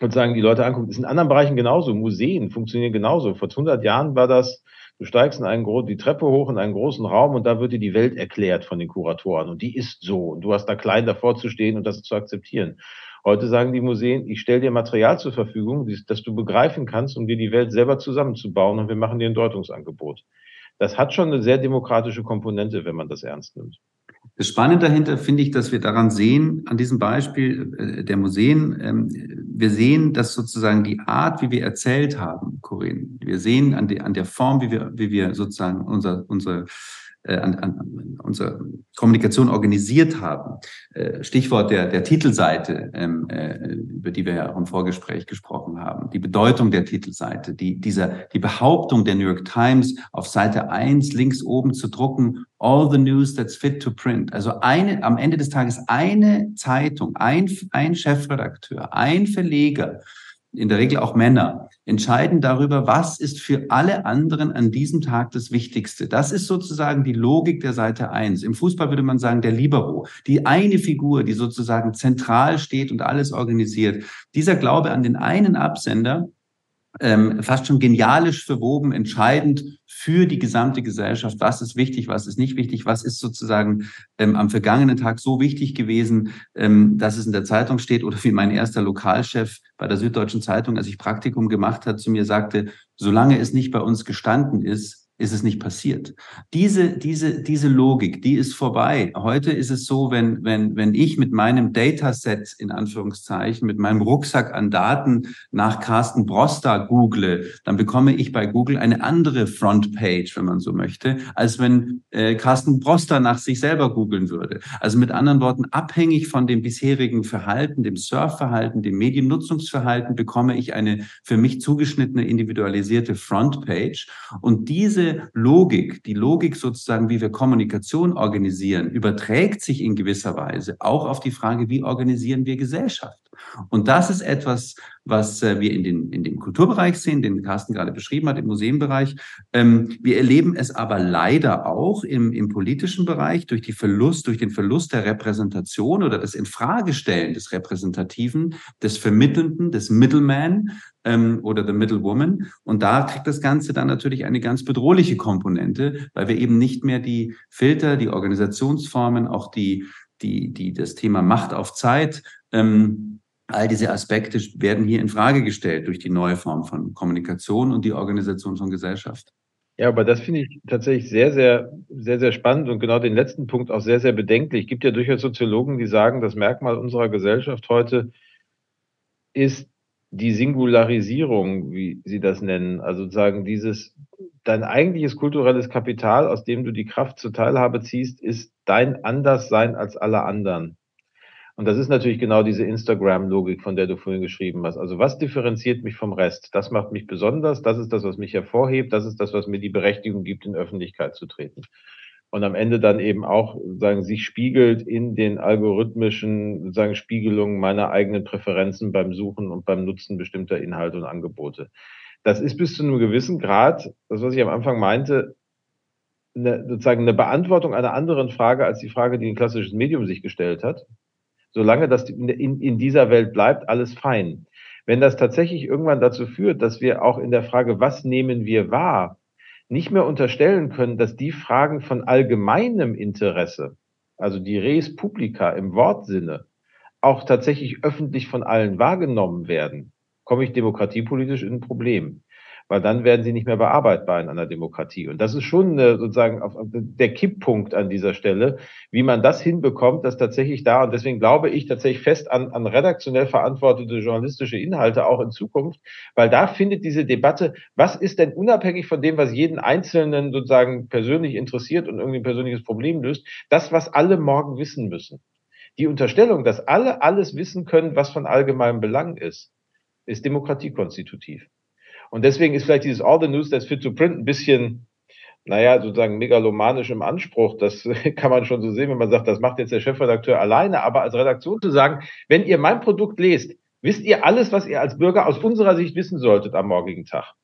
sozusagen die Leute anguckt. Ist in anderen Bereichen genauso. Museen funktionieren genauso. Vor 100 Jahren war das Du steigst in einen, die Treppe hoch in einen großen Raum und da wird dir die Welt erklärt von den Kuratoren und die ist so und du hast da klein davor zu stehen und das zu akzeptieren. Heute sagen die Museen, ich stelle dir Material zur Verfügung, das du begreifen kannst, um dir die Welt selber zusammenzubauen und wir machen dir ein Deutungsangebot. Das hat schon eine sehr demokratische Komponente, wenn man das ernst nimmt. Das Spannende dahinter finde ich, dass wir daran sehen, an diesem Beispiel äh, der Museen, ähm, wir sehen, dass sozusagen die Art, wie wir erzählt haben, Corinne, wir sehen an, der Form, wie wir, wie wir sozusagen unser, unsere an, an unsere Kommunikation organisiert haben. Äh, Stichwort der, der Titelseite, ähm, äh, über die wir ja auch im Vorgespräch gesprochen haben. Die Bedeutung der Titelseite, die, dieser, die Behauptung der New York Times auf Seite eins links oben zu drucken, all the news that's fit to print. Also eine, am Ende des Tages eine Zeitung, ein, ein Chefredakteur, ein Verleger, in der Regel auch Männer, entscheiden darüber, was ist für alle anderen an diesem Tag das Wichtigste. Das ist sozusagen die Logik der Seite eins. Im Fußball würde man sagen, der Libero. Die eine Figur, die sozusagen zentral steht und alles organisiert. Dieser Glaube an den einen Absender, ähm, fast schon genialisch verwoben, entscheidend für die gesamte Gesellschaft. Was ist wichtig, was ist nicht wichtig, was ist sozusagen ähm, am vergangenen Tag so wichtig gewesen, ähm, dass es in der Zeitung steht oder wie mein erster Lokalchef bei der Süddeutschen Zeitung, als ich Praktikum gemacht hat, zu mir sagte, solange es nicht bei uns gestanden ist, ist es nicht passiert. Diese, diese, diese Logik, die ist vorbei. Heute ist es so, wenn, wenn, wenn ich mit meinem Dataset in Anführungszeichen, mit meinem Rucksack an Daten nach Carsten Broster google, dann bekomme ich bei Google eine andere Frontpage, wenn man so möchte, als wenn äh, Carsten Broster nach sich selber googeln würde. Also mit anderen Worten, abhängig von dem bisherigen Verhalten, dem Surfverhalten, dem Mediennutzungsverhalten, bekomme ich eine für mich zugeschnittene, individualisierte Frontpage. Und diese Logik, die Logik sozusagen, wie wir Kommunikation organisieren, überträgt sich in gewisser Weise auch auf die Frage, wie organisieren wir Gesellschaft. Und das ist etwas, was äh, wir in, den, in dem Kulturbereich sehen, den Carsten gerade beschrieben hat, im Museumbereich. Ähm, wir erleben es aber leider auch im, im politischen Bereich durch die Verlust, durch den Verlust der Repräsentation oder das Infragestellen des Repräsentativen, des Vermittelnden, des Middleman ähm, oder the Middlewoman. Und da kriegt das Ganze dann natürlich eine ganz bedrohliche Komponente, weil wir eben nicht mehr die Filter, die Organisationsformen, auch die die, die das Thema Macht auf Zeit ähm, All diese Aspekte werden hier in Frage gestellt durch die neue Form von Kommunikation und die Organisation von Gesellschaft. Ja, aber das finde ich tatsächlich sehr, sehr, sehr, sehr spannend und genau den letzten Punkt auch sehr, sehr bedenklich. Es gibt ja durchaus Soziologen, die sagen, das Merkmal unserer Gesellschaft heute ist die Singularisierung, wie sie das nennen. Also sozusagen dieses, dein eigentliches kulturelles Kapital, aus dem du die Kraft zur Teilhabe ziehst, ist dein Anderssein als alle anderen. Und das ist natürlich genau diese Instagram-Logik, von der du vorhin geschrieben hast. Also was differenziert mich vom Rest? Das macht mich besonders, das ist das, was mich hervorhebt, das ist das, was mir die Berechtigung gibt, in Öffentlichkeit zu treten. Und am Ende dann eben auch sagen, sich spiegelt in den algorithmischen sagen, Spiegelungen meiner eigenen Präferenzen beim Suchen und beim Nutzen bestimmter Inhalte und Angebote. Das ist bis zu einem gewissen Grad, das, was ich am Anfang meinte, eine, sozusagen eine Beantwortung einer anderen Frage als die Frage, die ein klassisches Medium sich gestellt hat solange das in, in dieser Welt bleibt, alles fein. Wenn das tatsächlich irgendwann dazu führt, dass wir auch in der Frage, was nehmen wir wahr, nicht mehr unterstellen können, dass die Fragen von allgemeinem Interesse, also die Res Publica im Wortsinne, auch tatsächlich öffentlich von allen wahrgenommen werden, komme ich demokratiepolitisch in ein Problem. Weil dann werden sie nicht mehr bearbeitbar in einer Demokratie. Und das ist schon äh, sozusagen auf, auf der Kipppunkt an dieser Stelle, wie man das hinbekommt, dass tatsächlich da, und deswegen glaube ich tatsächlich fest an, an redaktionell verantwortete journalistische Inhalte auch in Zukunft, weil da findet diese Debatte, was ist denn unabhängig von dem, was jeden Einzelnen sozusagen persönlich interessiert und irgendwie ein persönliches Problem löst, das, was alle morgen wissen müssen. Die Unterstellung, dass alle alles wissen können, was von allgemeinem Belang ist, ist demokratiekonstitutiv. Und deswegen ist vielleicht dieses All the News that's fit to print ein bisschen, naja, sozusagen megalomanisch im Anspruch. Das <laughs> kann man schon so sehen, wenn man sagt, das macht jetzt der Chefredakteur alleine. Aber als Redaktion zu sagen, wenn ihr mein Produkt lest, wisst ihr alles, was ihr als Bürger aus unserer Sicht wissen solltet am morgigen Tag.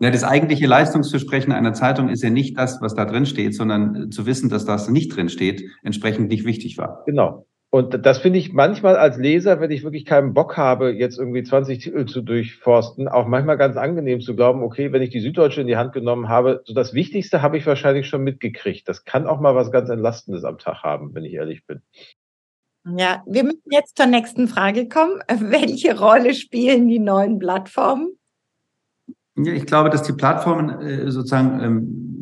Ja, das eigentliche Leistungsversprechen einer Zeitung ist ja nicht das, was da drin steht, sondern zu wissen, dass das nicht drin steht, entsprechend nicht wichtig war. Genau. Und das finde ich manchmal als Leser, wenn ich wirklich keinen Bock habe, jetzt irgendwie 20 Titel zu durchforsten, auch manchmal ganz angenehm zu glauben, okay, wenn ich die Süddeutsche in die Hand genommen habe, so das Wichtigste habe ich wahrscheinlich schon mitgekriegt. Das kann auch mal was ganz Entlastendes am Tag haben, wenn ich ehrlich bin. Ja, wir müssen jetzt zur nächsten Frage kommen. <laughs> Welche Rolle spielen die neuen Plattformen? Ja, ich glaube, dass die Plattformen äh, sozusagen ähm,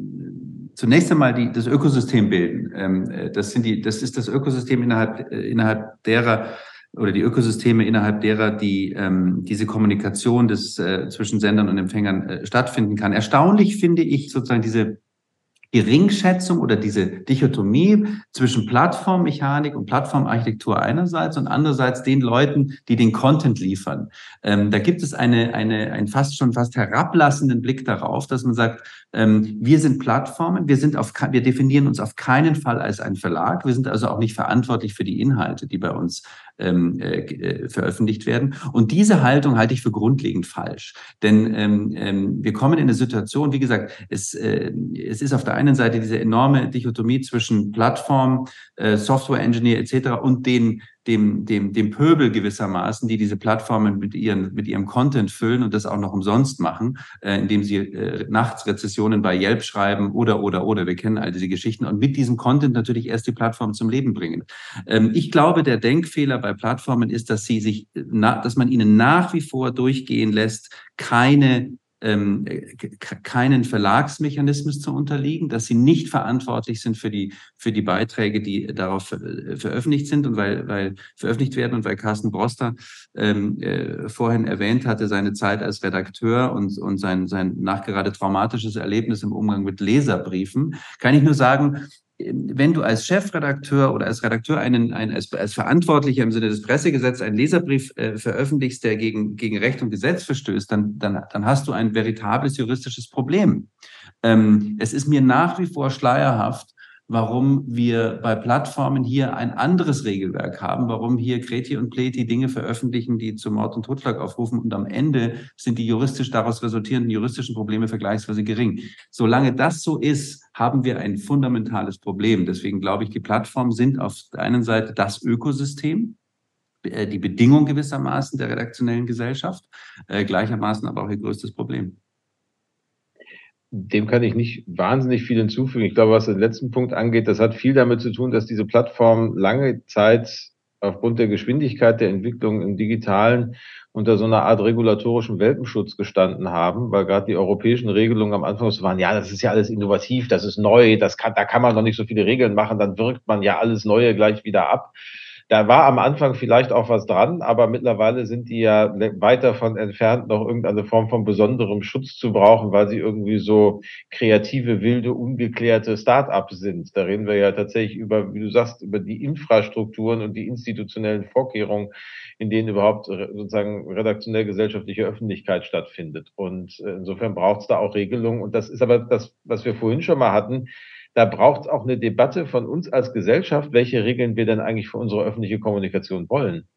zunächst einmal die, das Ökosystem bilden. Ähm, äh, das sind die, das ist das Ökosystem innerhalb, äh, innerhalb derer oder die Ökosysteme innerhalb derer, die ähm, diese Kommunikation des äh, zwischen Sendern und Empfängern äh, stattfinden kann. Erstaunlich finde ich sozusagen diese Geringschätzung oder diese Dichotomie zwischen Plattformmechanik und Plattformarchitektur einerseits und andererseits den Leuten, die den Content liefern. Ähm, da gibt es eine, eine, einen fast schon fast herablassenden Blick darauf, dass man sagt, ähm, wir sind Plattformen, wir sind auf, wir definieren uns auf keinen Fall als ein Verlag, wir sind also auch nicht verantwortlich für die Inhalte, die bei uns ähm, äh, äh, veröffentlicht werden. Und diese Haltung halte ich für grundlegend falsch. Denn ähm, ähm, wir kommen in eine Situation, wie gesagt, es, äh, es ist auf der einen Seite diese enorme Dichotomie zwischen Plattform, äh, Software Engineer etc. und den dem, dem, dem Pöbel gewissermaßen, die diese Plattformen mit, ihren, mit ihrem Content füllen und das auch noch umsonst machen, äh, indem sie äh, nachts Rezessionen bei Yelp schreiben oder, oder, oder. Wir kennen all diese Geschichten und mit diesem Content natürlich erst die Plattform zum Leben bringen. Ähm, ich glaube, der Denkfehler bei Plattformen ist, dass sie sich, na, dass man ihnen nach wie vor durchgehen lässt, keine ähm, keinen Verlagsmechanismus zu unterliegen, dass sie nicht verantwortlich sind für die, für die Beiträge, die darauf äh, veröffentlicht sind und weil, weil veröffentlicht werden und weil Carsten Broster ähm, äh, vorhin erwähnt hatte, seine Zeit als Redakteur und, und sein, sein nachgerade traumatisches Erlebnis im Umgang mit Leserbriefen, kann ich nur sagen, wenn du als Chefredakteur oder als Redakteur einen, einen als, als Verantwortlicher im Sinne des Pressegesetzes einen Leserbrief äh, veröffentlichst, der gegen, gegen Recht und Gesetz verstößt, dann, dann, dann hast du ein veritables juristisches Problem. Ähm, es ist mir nach wie vor schleierhaft, warum wir bei Plattformen hier ein anderes Regelwerk haben, warum hier Kreti und Pleti Dinge veröffentlichen, die zu Mord und Totschlag aufrufen und am Ende sind die juristisch daraus resultierenden juristischen Probleme vergleichsweise gering. Solange das so ist, haben wir ein fundamentales Problem. Deswegen glaube ich, die Plattformen sind auf der einen Seite das Ökosystem, äh, die Bedingung gewissermaßen der redaktionellen Gesellschaft, äh, gleichermaßen aber auch ihr größtes Problem dem kann ich nicht wahnsinnig viel hinzufügen. Ich glaube, was den letzten Punkt angeht, das hat viel damit zu tun, dass diese Plattformen lange Zeit aufgrund der Geschwindigkeit der Entwicklung im Digitalen unter so einer Art regulatorischen Welpenschutz gestanden haben, weil gerade die europäischen Regelungen am Anfang waren, ja, das ist ja alles innovativ, das ist neu, das kann, da kann man noch nicht so viele Regeln machen, dann wirkt man ja alles Neue gleich wieder ab. Da war am Anfang vielleicht auch was dran, aber mittlerweile sind die ja weit davon entfernt, noch irgendeine Form von besonderem Schutz zu brauchen, weil sie irgendwie so kreative, wilde, ungeklärte Start-ups sind. Da reden wir ja tatsächlich über, wie du sagst, über die Infrastrukturen und die institutionellen Vorkehrungen, in denen überhaupt sozusagen redaktionell gesellschaftliche Öffentlichkeit stattfindet. Und äh, insofern braucht es da auch Regelungen. Und das ist aber das, was wir vorhin schon mal hatten da braucht es auch eine Debatte von uns als Gesellschaft, welche Regeln wir denn eigentlich für unsere öffentliche Kommunikation wollen.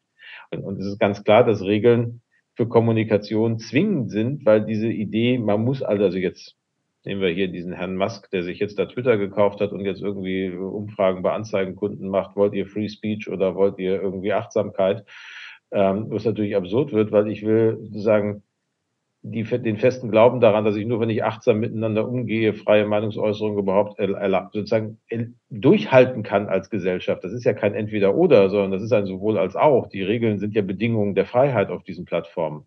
Und, und es ist ganz klar, dass Regeln für Kommunikation zwingend sind, weil diese Idee, man muss also jetzt nehmen wir hier diesen Herrn Musk, der sich jetzt da Twitter gekauft hat und jetzt irgendwie Umfragen bei Anzeigenkunden macht, wollt ihr Free Speech oder wollt ihr irgendwie Achtsamkeit, ähm, was natürlich absurd wird, weil ich will sagen, die, den festen Glauben daran, dass ich nur, wenn ich achtsam miteinander umgehe, freie Meinungsäußerung überhaupt sozusagen durchhalten kann als Gesellschaft. Das ist ja kein Entweder-Oder, sondern das ist ein sowohl als auch. Die Regeln sind ja Bedingungen der Freiheit auf diesen Plattformen.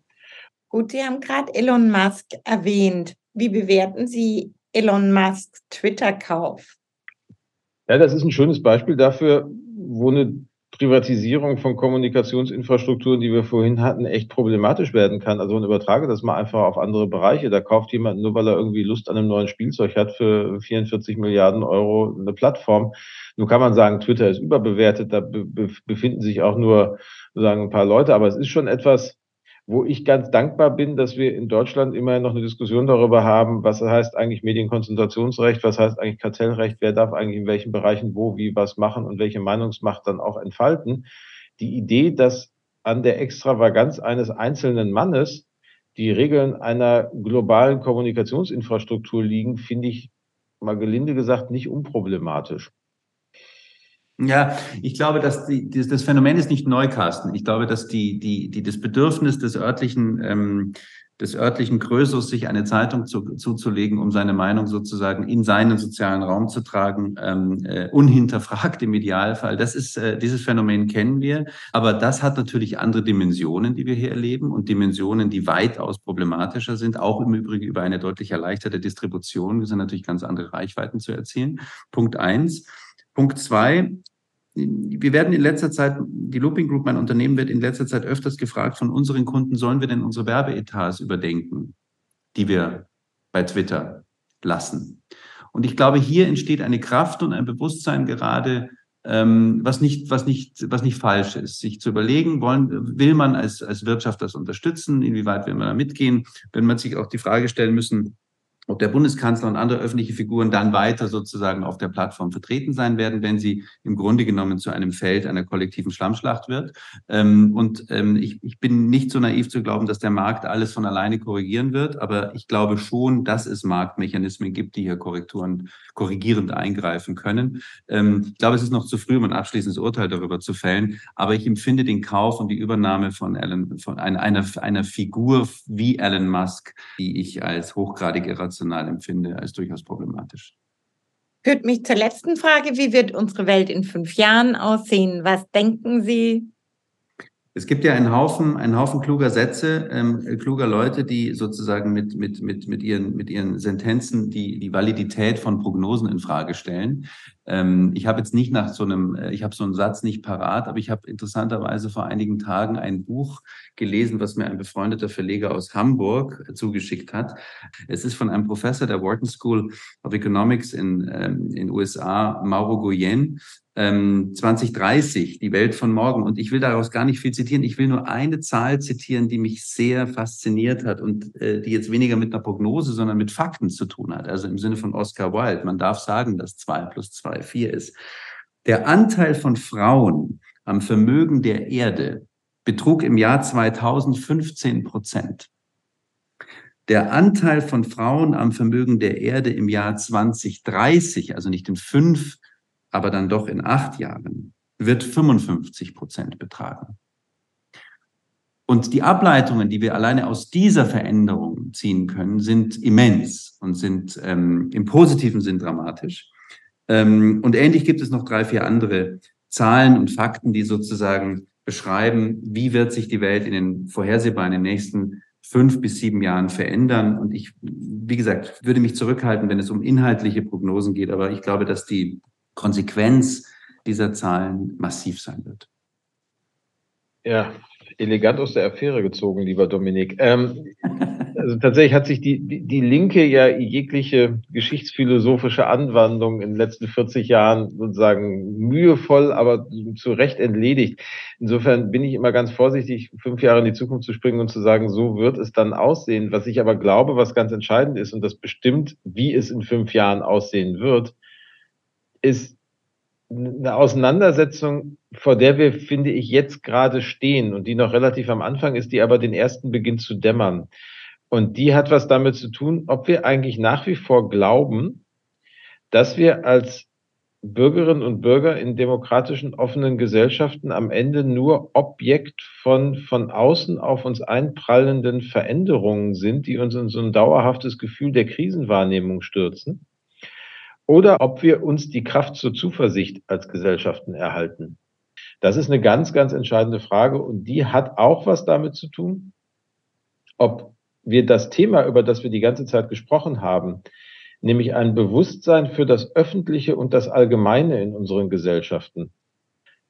Gut, Sie haben gerade Elon Musk erwähnt. Wie bewerten Sie Elon Musks Twitter-Kauf? Ja, das ist ein schönes Beispiel dafür, wo eine Privatisierung von Kommunikationsinfrastrukturen, die wir vorhin hatten, echt problematisch werden kann. Also man übertrage das mal einfach auf andere Bereiche. Da kauft jemand nur, weil er irgendwie Lust an einem neuen Spielzeug hat, für 44 Milliarden Euro eine Plattform. Nun kann man sagen, Twitter ist überbewertet, da befinden sich auch nur sozusagen ein paar Leute, aber es ist schon etwas, wo ich ganz dankbar bin, dass wir in Deutschland immerhin noch eine Diskussion darüber haben, was heißt eigentlich Medienkonzentrationsrecht, was heißt eigentlich Kartellrecht, wer darf eigentlich in welchen Bereichen wo, wie, was machen und welche Meinungsmacht dann auch entfalten. Die Idee, dass an der Extravaganz eines einzelnen Mannes die Regeln einer globalen Kommunikationsinfrastruktur liegen, finde ich mal gelinde gesagt nicht unproblematisch. Ja, ich glaube, dass die, das Phänomen ist nicht neu, Carsten. Ich glaube, dass die, die, die, das Bedürfnis des örtlichen, ähm, des örtlichen Größers, sich eine Zeitung zu, zuzulegen, um seine Meinung sozusagen in seinen sozialen Raum zu tragen, ähm, äh, unhinterfragt im Idealfall. Das ist, äh, dieses Phänomen kennen wir. Aber das hat natürlich andere Dimensionen, die wir hier erleben und Dimensionen, die weitaus problematischer sind, auch im Übrigen über eine deutlich erleichterte Distribution. Wir sind natürlich ganz andere Reichweiten zu erzielen. Punkt eins. Punkt zwei, wir werden in letzter Zeit, die Looping Group, mein Unternehmen, wird in letzter Zeit öfters gefragt von unseren Kunden, sollen wir denn unsere Werbeetats überdenken, die wir bei Twitter lassen? Und ich glaube, hier entsteht eine Kraft und ein Bewusstsein gerade, ähm, was nicht, was nicht, was nicht falsch ist, sich zu überlegen, wollen, will man als, als Wirtschaft das unterstützen? Inwieweit will man da mitgehen? Wenn man sich auch die Frage stellen müssen, ob der Bundeskanzler und andere öffentliche Figuren dann weiter sozusagen auf der Plattform vertreten sein werden, wenn sie im Grunde genommen zu einem Feld einer kollektiven Schlammschlacht wird. Ähm, und ähm, ich, bin nicht so naiv zu glauben, dass der Markt alles von alleine korrigieren wird, aber ich glaube schon, dass es Marktmechanismen gibt, die hier Korrekturen korrigierend eingreifen können. Ähm, ich glaube, es ist noch zu früh, um ein abschließendes Urteil darüber zu fällen, aber ich empfinde den Kauf und die Übernahme von Alan, von einer, einer, einer Figur wie Elon Musk, die ich als hochgradig irrational emotional empfinde, als durchaus problematisch. Führt mich zur letzten Frage. Wie wird unsere Welt in fünf Jahren aussehen? Was denken Sie? Es gibt ja einen Haufen, einen Haufen kluger Sätze, ähm, kluger Leute, die sozusagen mit, mit, mit, mit, ihren, mit ihren Sentenzen die, die Validität von Prognosen in Frage stellen. Ähm, ich habe jetzt nicht nach so einem, äh, ich habe so einen Satz nicht parat, aber ich habe interessanterweise vor einigen Tagen ein Buch gelesen, was mir ein befreundeter Verleger aus Hamburg zugeschickt hat. Es ist von einem Professor der Wharton School of Economics in ähm, USA, Mauro Goyen, ähm, 2030, die Welt von morgen. Und ich will daraus gar nicht viel zitieren. Ich will nur eine Zahl zitieren, die mich sehr fasziniert hat und äh, die jetzt weniger mit einer Prognose, sondern mit Fakten zu tun hat. Also im Sinne von Oscar Wilde. Man darf sagen, dass zwei plus zwei vier ist. Der Anteil von Frauen am Vermögen der Erde betrug im Jahr 2015 Prozent. Der Anteil von Frauen am Vermögen der Erde im Jahr 2030, also nicht in fünf aber dann doch in acht Jahren, wird 55 Prozent betragen. Und die Ableitungen, die wir alleine aus dieser Veränderung ziehen können, sind immens und sind ähm, im positiven Sinn dramatisch. Ähm, und ähnlich gibt es noch drei, vier andere Zahlen und Fakten, die sozusagen beschreiben, wie wird sich die Welt in den vorhersehbaren, in den nächsten fünf bis sieben Jahren verändern. Und ich, wie gesagt, würde mich zurückhalten, wenn es um inhaltliche Prognosen geht. Aber ich glaube, dass die Konsequenz dieser Zahlen massiv sein wird. Ja, elegant aus der Affäre gezogen, lieber Dominik. Ähm, <laughs> also tatsächlich hat sich die, die, die Linke ja jegliche geschichtsphilosophische Anwandlung in den letzten 40 Jahren sozusagen mühevoll, aber zu Recht entledigt. Insofern bin ich immer ganz vorsichtig, fünf Jahre in die Zukunft zu springen und zu sagen, so wird es dann aussehen. Was ich aber glaube, was ganz entscheidend ist und das bestimmt, wie es in fünf Jahren aussehen wird, ist eine Auseinandersetzung, vor der wir, finde ich, jetzt gerade stehen und die noch relativ am Anfang ist, die aber den ersten beginnt zu dämmern. Und die hat was damit zu tun, ob wir eigentlich nach wie vor glauben, dass wir als Bürgerinnen und Bürger in demokratischen, offenen Gesellschaften am Ende nur Objekt von von außen auf uns einprallenden Veränderungen sind, die uns in so ein dauerhaftes Gefühl der Krisenwahrnehmung stürzen oder ob wir uns die Kraft zur Zuversicht als Gesellschaften erhalten. Das ist eine ganz, ganz entscheidende Frage und die hat auch was damit zu tun, ob wir das Thema, über das wir die ganze Zeit gesprochen haben, nämlich ein Bewusstsein für das Öffentliche und das Allgemeine in unseren Gesellschaften,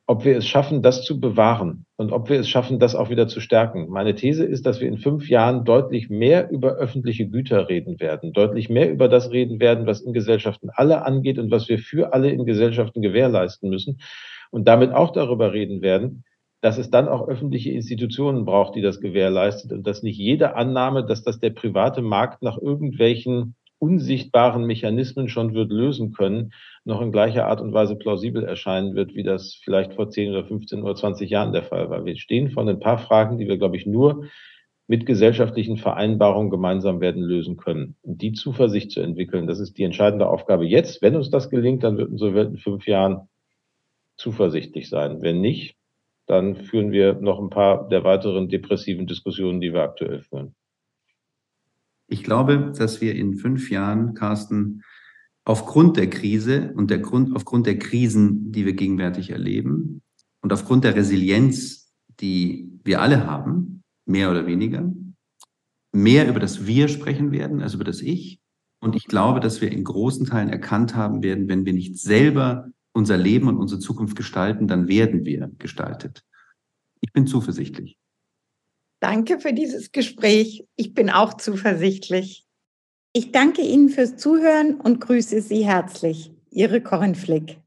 ob wir es schaffen, das zu bewahren und ob wir es schaffen, das auch wieder zu stärken. Meine These ist, dass wir in fünf Jahren deutlich mehr über öffentliche Güter reden werden, deutlich mehr über das reden werden, was in Gesellschaften alle angeht und was wir für alle in Gesellschaften gewährleisten müssen und damit auch darüber reden werden, dass es dann auch öffentliche Institutionen braucht, die das gewährleistet und dass nicht jede Annahme, dass das der private Markt nach irgendwelchen unsichtbaren Mechanismen schon wird lösen können, noch in gleicher Art und Weise plausibel erscheinen wird, wie das vielleicht vor 10 oder 15 oder 20 Jahren der Fall war. Wir stehen vor ein paar Fragen, die wir, glaube ich, nur mit gesellschaftlichen Vereinbarungen gemeinsam werden lösen können. Und die Zuversicht zu entwickeln, das ist die entscheidende Aufgabe jetzt. Wenn uns das gelingt, dann wird unsere Welt in fünf Jahren zuversichtlich sein. Wenn nicht, dann führen wir noch ein paar der weiteren depressiven Diskussionen, die wir aktuell führen. Ich glaube, dass wir in fünf Jahren, Carsten, aufgrund der Krise und der Grund, aufgrund der Krisen, die wir gegenwärtig erleben und aufgrund der Resilienz, die wir alle haben, mehr oder weniger, mehr über das Wir sprechen werden, als über das Ich. Und ich glaube, dass wir in großen Teilen erkannt haben werden, wenn wir nicht selber unser Leben und unsere Zukunft gestalten, dann werden wir gestaltet. Ich bin zuversichtlich. Danke für dieses Gespräch. Ich bin auch zuversichtlich. Ich danke Ihnen fürs Zuhören und grüße Sie herzlich. Ihre Corinne Flick.